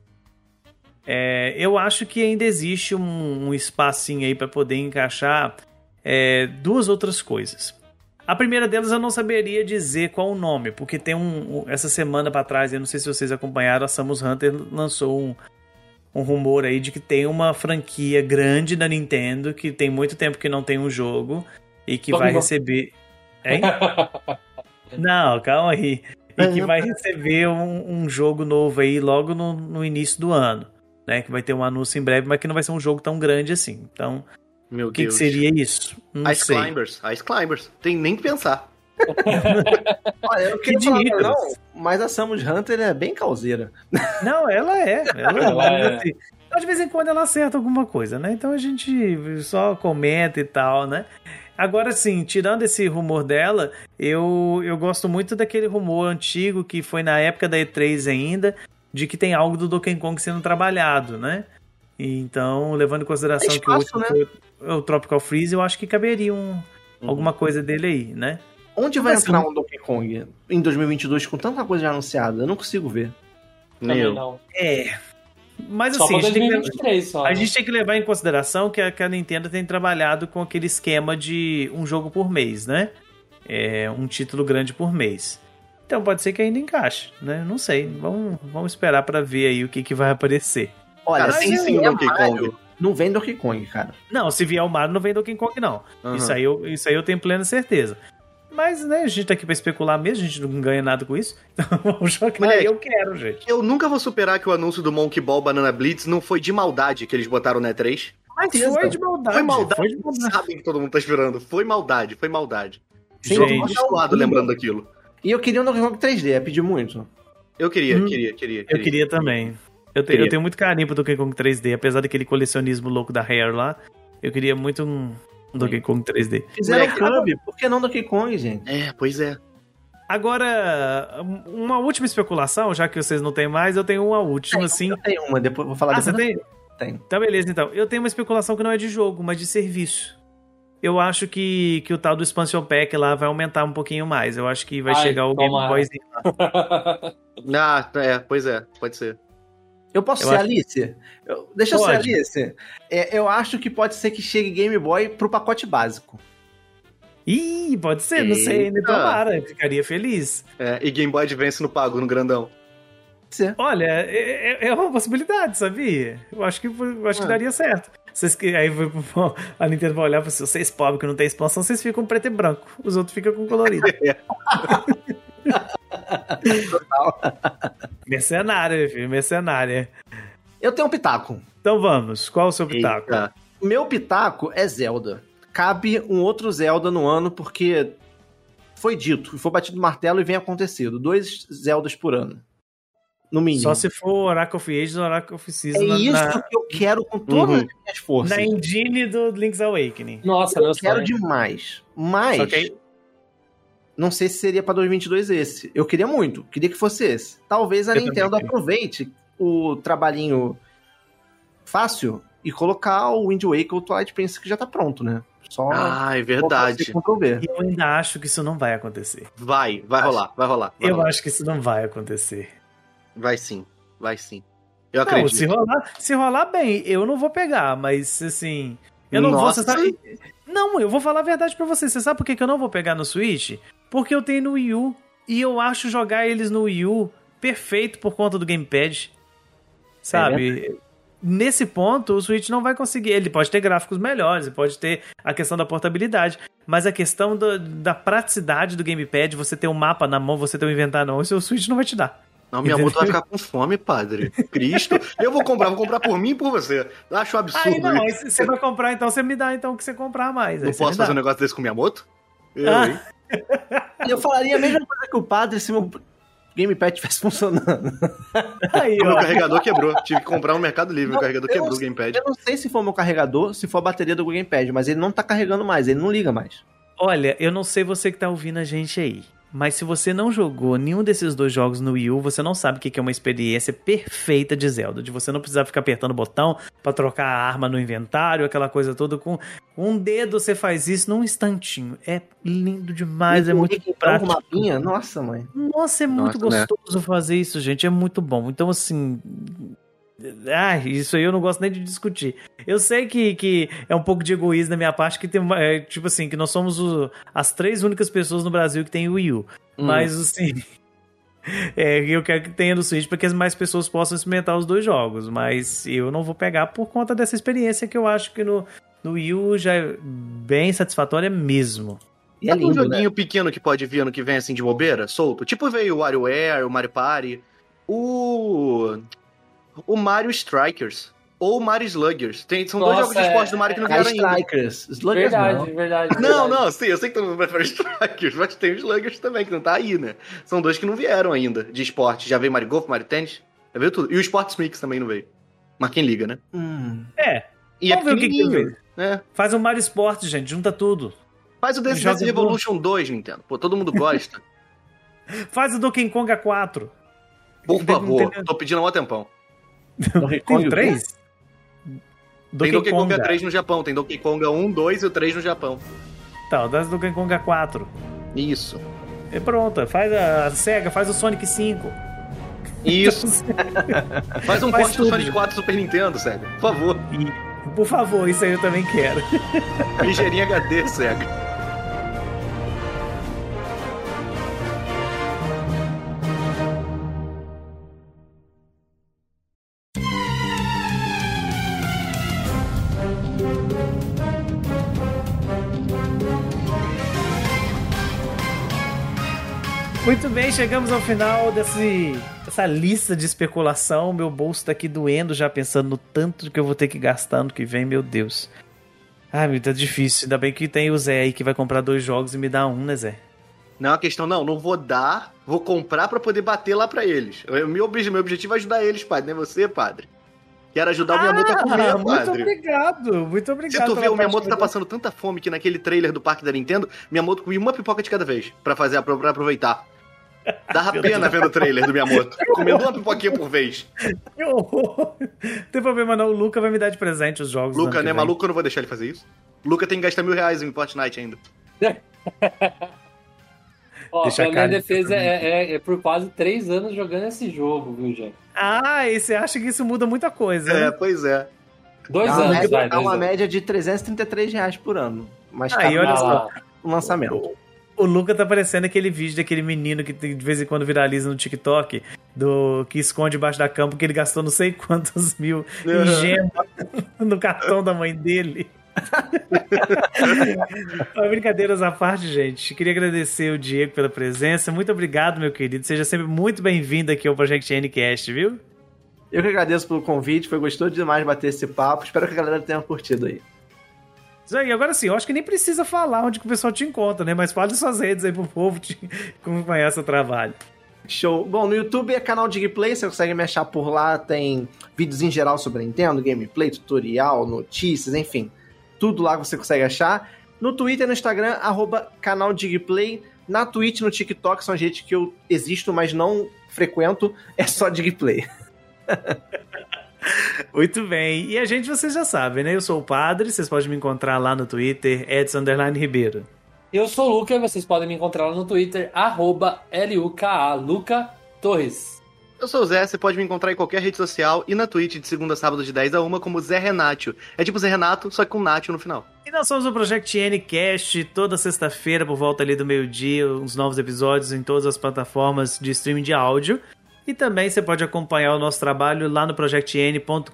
[SPEAKER 1] É, eu acho que ainda existe um, um espacinho aí para poder encaixar é, duas outras coisas. A primeira delas eu não saberia dizer qual o nome, porque tem um. Essa semana para trás, eu não sei se vocês acompanharam, a Samus Hunter lançou um, um rumor aí de que tem uma franquia grande da Nintendo que tem muito tempo que não tem um jogo e que vai
[SPEAKER 2] Vamos-
[SPEAKER 1] receber. Hein? Não, calma aí. E que vai receber um, um jogo novo aí logo no, no início do ano. Né? Que vai ter um anúncio em breve, mas que não vai ser um jogo tão grande assim. Então,
[SPEAKER 3] Meu
[SPEAKER 1] o que, que
[SPEAKER 3] Deus.
[SPEAKER 1] seria isso? Não
[SPEAKER 3] Ice
[SPEAKER 1] sei.
[SPEAKER 3] Climbers. Ice Climbers. Tem nem que pensar.
[SPEAKER 4] Olha, eu queria
[SPEAKER 1] Que
[SPEAKER 4] falar, não, mas a Samus Hunter é bem causeira.
[SPEAKER 1] Não, ela é. Ela,
[SPEAKER 2] Ela é.
[SPEAKER 1] assim, mas de vez em quando ela acerta alguma coisa, né? Então a gente só comenta e tal, né? Agora sim, tirando esse rumor dela, eu, eu gosto muito daquele rumor antigo que foi na época da E3 ainda, de que tem algo do Donkey Kong sendo trabalhado, né? Então, levando em consideração
[SPEAKER 4] É espaço,
[SPEAKER 1] que o, último foi o Tropical Freeze, eu acho que caberia um,
[SPEAKER 3] Uhum.
[SPEAKER 1] alguma coisa dele aí, né?
[SPEAKER 4] Onde vai
[SPEAKER 1] Mas,
[SPEAKER 4] entrar
[SPEAKER 1] assim,
[SPEAKER 4] um Donkey Kong em 2022 com tanta coisa já anunciada? Eu não consigo ver.
[SPEAKER 3] Eu.
[SPEAKER 2] não.
[SPEAKER 1] É. Mas
[SPEAKER 2] Só
[SPEAKER 1] assim, a gente, tem que,
[SPEAKER 2] 2023 só.
[SPEAKER 1] a
[SPEAKER 2] né?
[SPEAKER 1] gente tem que levar em consideração que a, que a Nintendo tem trabalhado com aquele esquema de um jogo por mês, né? É, um título grande por mês. Então pode ser que ainda encaixe, né? Não sei. Vamos, vamos esperar pra ver aí o que, que vai aparecer.
[SPEAKER 4] Olha,
[SPEAKER 3] Cara,
[SPEAKER 4] se
[SPEAKER 3] tem sim o
[SPEAKER 4] vier
[SPEAKER 3] Donkey Kong.
[SPEAKER 4] Não vem Donkey Kong, cara.
[SPEAKER 1] Não, se vier o Mario, não vem Donkey Kong, não.
[SPEAKER 3] Aham.
[SPEAKER 1] Isso, aí eu, isso aí eu tenho plena certeza. Mas, né, a gente tá aqui pra especular mesmo, a gente não ganha nada com isso. Então vamos jogar
[SPEAKER 3] Moleque.
[SPEAKER 1] eu quero, gente.
[SPEAKER 3] Eu nunca vou superar que o anúncio do Monkey Ball Banana Blitz não foi de maldade que eles botaram na E3.
[SPEAKER 1] Mas foi de maldade.
[SPEAKER 3] Foi maldade.
[SPEAKER 1] Foi de maldade.
[SPEAKER 3] Sabem que todo mundo tá esperando. Foi maldade, foi maldade.
[SPEAKER 4] Sim,
[SPEAKER 3] eu tô
[SPEAKER 1] Gente.
[SPEAKER 3] suado lembrando daquilo.
[SPEAKER 4] E eu queria um Donkey Kong 3D, é pedir muito.
[SPEAKER 3] Eu queria,
[SPEAKER 1] Hum.
[SPEAKER 3] queria, queria,
[SPEAKER 1] Eu queria também. Eu, te- eu tenho muito carinho pro Donkey Kong 3D, apesar daquele colecionismo louco da Rare lá. Eu queria muito um Donkey Kong 3D.
[SPEAKER 4] Fizeram
[SPEAKER 3] Moleque,
[SPEAKER 4] Kirby, por que não Donkey Kong, gente?
[SPEAKER 3] É, pois é.
[SPEAKER 1] Agora, uma última especulação, já que vocês não têm mais, eu tenho uma última, assim.
[SPEAKER 4] Eu tenho uma, depois vou falar
[SPEAKER 1] Ah, você
[SPEAKER 4] depois.
[SPEAKER 1] tem?
[SPEAKER 4] Tem.
[SPEAKER 1] Então, beleza, então. Eu tenho uma especulação que não é de jogo, mas de serviço. Eu acho que, que o tal do Expansion Pack lá vai aumentar um pouquinho mais. Eu acho que vai
[SPEAKER 2] Ai,
[SPEAKER 1] chegar o Game lá.
[SPEAKER 3] Ah, é, pois é, pode ser.
[SPEAKER 4] Eu posso
[SPEAKER 1] Eu
[SPEAKER 4] ser
[SPEAKER 1] acho-
[SPEAKER 4] Alice? Eu- deixa eu ser
[SPEAKER 1] Pode.
[SPEAKER 4] Alice. É, eu acho que pode ser que chegue Game Boy pro pacote básico.
[SPEAKER 1] Ih, pode ser, não sei ainda.
[SPEAKER 3] Eita.
[SPEAKER 1] Tomara, ficaria feliz.
[SPEAKER 3] É, e Game Boy Advance no pago, no grandão.
[SPEAKER 4] Pode.
[SPEAKER 1] Olha, é, é- é uma possibilidade, sabia? Eu acho que, eu acho que
[SPEAKER 3] Ah.
[SPEAKER 1] daria certo. Vocês, que- aí a Nintendo vai olhar e assim, vocês pobres que não tem expansão, vocês ficam preto e branco. Os outros ficam com colorido. mercenária, filho, mercenária.
[SPEAKER 4] Eu tenho um pitaco.
[SPEAKER 1] Então vamos, qual o seu pitaco?
[SPEAKER 3] Eita.
[SPEAKER 4] Meu pitaco é Zelda. Cabe um outro Zelda no ano, porque foi dito, foi batido o martelo e vem acontecendo. Dois Zeldas por ano. No mínimo.
[SPEAKER 1] Só se for Oracle of Ages ou Oracle of
[SPEAKER 4] É
[SPEAKER 1] Season na,
[SPEAKER 4] isso
[SPEAKER 1] na,
[SPEAKER 4] que eu quero com todas
[SPEAKER 3] Uhum.
[SPEAKER 4] as minhas forças.
[SPEAKER 1] na engine do Link's Awakening.
[SPEAKER 2] Nossa,
[SPEAKER 4] Eu
[SPEAKER 2] meu
[SPEAKER 4] quero
[SPEAKER 2] sonho.
[SPEAKER 4] demais. Mas.
[SPEAKER 1] Só que aí-
[SPEAKER 4] Não sei se seria pra 2022 esse. Eu queria muito. Queria que fosse esse. Talvez a
[SPEAKER 1] Eu
[SPEAKER 4] Nintendo aproveite o trabalhinho fácil e colocar o Wind Waker ou o Twilight Princess que já tá pronto, né? Só
[SPEAKER 3] Ah, é verdade.
[SPEAKER 1] Eu ainda acho que isso não vai acontecer.
[SPEAKER 3] Vai, vai
[SPEAKER 4] Acho-
[SPEAKER 3] rolar, vai rolar. Vai,
[SPEAKER 1] Eu
[SPEAKER 3] rolar.
[SPEAKER 1] acho que isso não vai acontecer.
[SPEAKER 3] vai sim, vai sim. Eu
[SPEAKER 1] Não,
[SPEAKER 3] acredito.
[SPEAKER 1] se rolar, se rolar bem, eu não vou pegar, mas assim. Eu não
[SPEAKER 3] Nossa.
[SPEAKER 1] vou. Você sabe, não, eu vou falar a verdade pra você. Você sabe por que, que eu não vou pegar no Switch? Porque eu tenho no Wii U. E eu acho jogar eles no Wii U perfeito por conta do Gamepad. Sabe? Nesse ponto, o Switch não vai conseguir. Ele pode ter gráficos melhores, ele pode ter a questão da portabilidade, mas a questão do- da praticidade do Gamepad, você ter um mapa na mão, você ter um inventário na mão, o seu Switch não vai te dar.
[SPEAKER 3] Não, minha moto vai ficar com fome, padre. Cristo. Eu vou comprar, vou comprar por mim e por você. Eu acho um absurdo.
[SPEAKER 1] Aí não, você vai comprar, então você me dá então o que você comprar mais.
[SPEAKER 3] Não posso fazer um negócio desse com minha moto? Eu,
[SPEAKER 1] Ah.
[SPEAKER 3] hein?
[SPEAKER 4] Eu falaria a mesma coisa que o padre se meu Gamepad estivesse funcionando.
[SPEAKER 1] Aí,
[SPEAKER 3] O meu carregador quebrou. Tive que comprar no Mercado Livre.
[SPEAKER 4] Não,
[SPEAKER 3] o carregador quebrou
[SPEAKER 4] não
[SPEAKER 3] o Gamepad.
[SPEAKER 4] Eu não sei se for meu carregador, se for a bateria do Gamepad, mas ele não tá carregando mais, ele não liga mais.
[SPEAKER 1] Olha, eu não sei você que tá ouvindo a gente aí. Mas se você não jogou nenhum desses dois jogos no Wii U, você não sabe o que é uma experiência perfeita de Zelda. De você não precisar ficar apertando o botão pra trocar a arma no inventário, aquela coisa toda. Com um dedo você faz isso num instantinho. É lindo demais, é muito
[SPEAKER 4] com
[SPEAKER 1] prático.
[SPEAKER 4] mapinha, nossa, mãe.
[SPEAKER 1] Nossa, é muito
[SPEAKER 3] Nossa, né?
[SPEAKER 1] gostoso fazer isso, gente. É muito bom. Então, assim. Ai, isso aí eu não gosto nem de discutir. Eu sei que, que é um pouco de egoísmo da minha parte, que tem uma, é, tipo assim, que nós somos o- as três únicas pessoas no Brasil que tem o Wii U.
[SPEAKER 3] Hum.
[SPEAKER 1] Mas, assim. É, eu quero que tenha no Switch para que as mais pessoas possam experimentar os dois jogos. Mas eu não vou pegar por conta dessa experiência que eu acho que no, no Wii U já é bem satisfatória mesmo.
[SPEAKER 4] E é
[SPEAKER 3] Sabe um
[SPEAKER 4] lindo, né?
[SPEAKER 3] joguinho pequeno que pode vir ano que vem, assim, de bobeira, solto? Tipo veio o WarioWare, o Mario Party, o... O Mario Strikers. Ou o Mario Sluggers. Tem, são dois
[SPEAKER 2] Nossa,
[SPEAKER 3] jogos de esporte do Mario que não
[SPEAKER 4] Ah,
[SPEAKER 3] vieram ainda.
[SPEAKER 4] Strikers. Sluggers
[SPEAKER 2] Verdade,
[SPEAKER 4] não.
[SPEAKER 2] verdade,
[SPEAKER 3] Não,
[SPEAKER 2] verdade.
[SPEAKER 3] não, sim, eu sei que todo mundo prefere Strikers, mas tem os Sluggers também, que não tá aí, né? São dois que não vieram ainda, de esporte. Já veio Mario Golf, Mario Tennis, já veio tudo. E o Sports Mix também não veio. Mas quem liga, né?
[SPEAKER 4] Hum.
[SPEAKER 1] É,
[SPEAKER 3] E é
[SPEAKER 1] ver o que que veio.
[SPEAKER 3] né?
[SPEAKER 1] faz um Mario Esporte, gente, junta tudo.
[SPEAKER 3] Faz o Dance Dance Revolution 2, Nintendo. Pô, todo mundo gosta.
[SPEAKER 1] Faz o Donkey Kong 4.
[SPEAKER 3] Por favor, tô pedindo há um tempão.
[SPEAKER 4] Donkey Kong,
[SPEAKER 1] Tem
[SPEAKER 4] o quê?
[SPEAKER 1] três?
[SPEAKER 3] Tem Donkey Kong
[SPEAKER 1] Konga.
[SPEAKER 3] 3 no Japão, tem Donkey Kong 1, 2 e o 3 no Japão.
[SPEAKER 1] Tá, o das Donkey Kong 4.
[SPEAKER 3] Isso.
[SPEAKER 1] E pronto, faz a SEGA, faz o Sonic 5.
[SPEAKER 3] Isso. Faz um
[SPEAKER 1] Faz
[SPEAKER 3] porte do. Sonic 4 Super Nintendo, Sega. Por favor.
[SPEAKER 1] E, por favor, isso aí eu também quero.
[SPEAKER 3] Ligeirinho HD, Sega.
[SPEAKER 1] Chegamos ao final desse, dessa lista de especulação. Meu bolso tá aqui doendo já pensando no tanto que eu vou ter que gastar ano que vem, meu Deus. Ai, meu, tá difícil. Ainda bem que tem o Zé aí que vai comprar dois jogos e me dá um, né, Zé?
[SPEAKER 3] Não é uma questão, não. Não vou dar, vou comprar pra poder bater lá pra eles. O meu, obje- meu objetivo é ajudar eles, padre, não é você, padre. Quero ajudar o Miyamoto a comer,
[SPEAKER 1] Ah, muito
[SPEAKER 3] padre.
[SPEAKER 1] obrigado, muito obrigado.
[SPEAKER 3] Se tu vê, o Miyamoto tá passando tanta fome que naquele trailer do parque da Nintendo, Miyamoto comia uma pipoca de cada vez pra fazer pra aproveitar. Dava
[SPEAKER 1] Meu
[SPEAKER 3] pena vendo o trailer do Miyamoto. Comendo uma pipoquinha por vez.
[SPEAKER 1] Que horror. Não tem problema não, o Luca vai me dar de presente os jogos.
[SPEAKER 3] Luca, né? Maluco, eu não vou deixar ele fazer isso. Luca tem que gastar mil reais em Fortnite ainda.
[SPEAKER 2] Ó,
[SPEAKER 1] Deixa
[SPEAKER 2] a
[SPEAKER 1] a
[SPEAKER 2] minha
[SPEAKER 1] cara.
[SPEAKER 2] defesa é, é- é por quase três anos jogando esse jogo, viu, gente?
[SPEAKER 1] Ah, e você acha que isso muda muita coisa,
[SPEAKER 3] É,
[SPEAKER 1] né?
[SPEAKER 3] pois é.
[SPEAKER 2] Dois
[SPEAKER 4] Dá uma,
[SPEAKER 2] anos,
[SPEAKER 4] média,
[SPEAKER 2] vai.
[SPEAKER 4] dá
[SPEAKER 2] Dois
[SPEAKER 4] uma
[SPEAKER 2] anos.
[SPEAKER 4] média de 333 reais por ano. Mas
[SPEAKER 1] Aí, olha só.
[SPEAKER 4] no lançamento.
[SPEAKER 1] O Luca tá parecendo aquele vídeo daquele menino que de vez em quando viraliza no TikTok, do que esconde debaixo da cama porque ele gastou não sei quantos mil em gema no cartão da mãe dele. Brincadeiras à parte, gente. Queria agradecer o Diego pela presença. Muito obrigado, meu querido. Seja sempre muito bem-vindo aqui ao Project Ncast, viu?
[SPEAKER 4] Eu que agradeço pelo convite, foi gostoso demais bater esse papo. Espero que a galera tenha curtido aí.
[SPEAKER 1] Aí, agora sim, eu acho que nem precisa falar onde que o pessoal te encontra, né? Mas fale suas redes aí pro povo te acompanhar seu trabalho.
[SPEAKER 4] Show. Bom, no YouTube é canal Digplay, você consegue me achar por lá, tem vídeos em geral sobre Nintendo, gameplay, tutorial, notícias, enfim. Tudo lá você consegue achar. No Twitter e no Instagram, arroba canal Digplay. Na Twitch e no TikTok são gente que eu existo, mas não frequento, é só Digplay.
[SPEAKER 1] Muito bem. E a gente, vocês já sabem, né? Eu sou o padre, vocês podem me encontrar lá no Twitter, Edson Ribeiro.
[SPEAKER 2] Eu sou o Luca e vocês podem me encontrar lá no Twitter, arroba L-U-K-A, Luca Torres.
[SPEAKER 3] Eu sou o Zé, você pode me encontrar em qualquer rede social e na Twitch de segunda a sábado de 10 a 1 como Zé Renatio. É tipo Zé Renato, só que com Natio no final.
[SPEAKER 1] E nós somos o Project Ncast, toda sexta-feira, por volta ali do meio-dia, uns novos episódios em todas as plataformas de streaming de áudio. E também você pode acompanhar o nosso trabalho lá no projectn.com.br,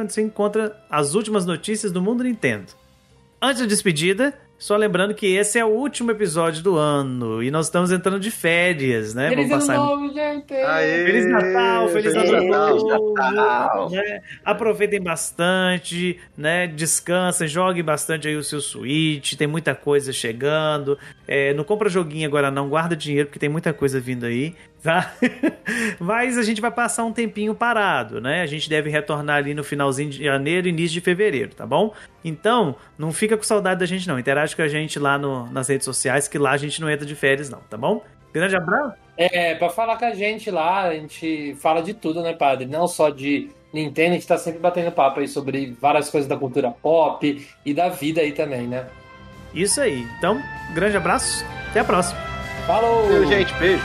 [SPEAKER 1] onde você encontra as últimas notícias do mundo Nintendo. Antes da despedida, só lembrando que esse é o último episódio do ano e nós estamos entrando de férias, né?
[SPEAKER 2] Feliz ano
[SPEAKER 1] passar
[SPEAKER 2] novo, gente!
[SPEAKER 3] Aê!
[SPEAKER 1] Feliz Natal, feliz,
[SPEAKER 3] Feliz Natal.
[SPEAKER 4] Natal.
[SPEAKER 1] né? Aproveitem bastante, né? Descansem, joguem bastante aí o seu Switch, tem muita coisa chegando. É, não compra joguinho agora não, guarda dinheiro porque tem muita coisa vindo aí, tá? Mas a gente vai passar um tempinho parado, né? A gente deve retornar ali no finalzinho de janeiro, início de fevereiro, tá bom? Então, não fica com saudade da gente não, interage com a gente lá no- nas redes sociais, que lá a gente não entra de férias não, tá bom? Grande abraço.
[SPEAKER 2] É, pra falar com a gente lá, a gente fala de tudo, né, padre? Não só de Nintendo, a gente tá sempre batendo papo aí sobre várias coisas da cultura pop e da vida aí também, né?
[SPEAKER 1] Isso aí. Então, grande abraço. Até a próxima.
[SPEAKER 2] Falou!
[SPEAKER 3] Valeu, gente, beijo.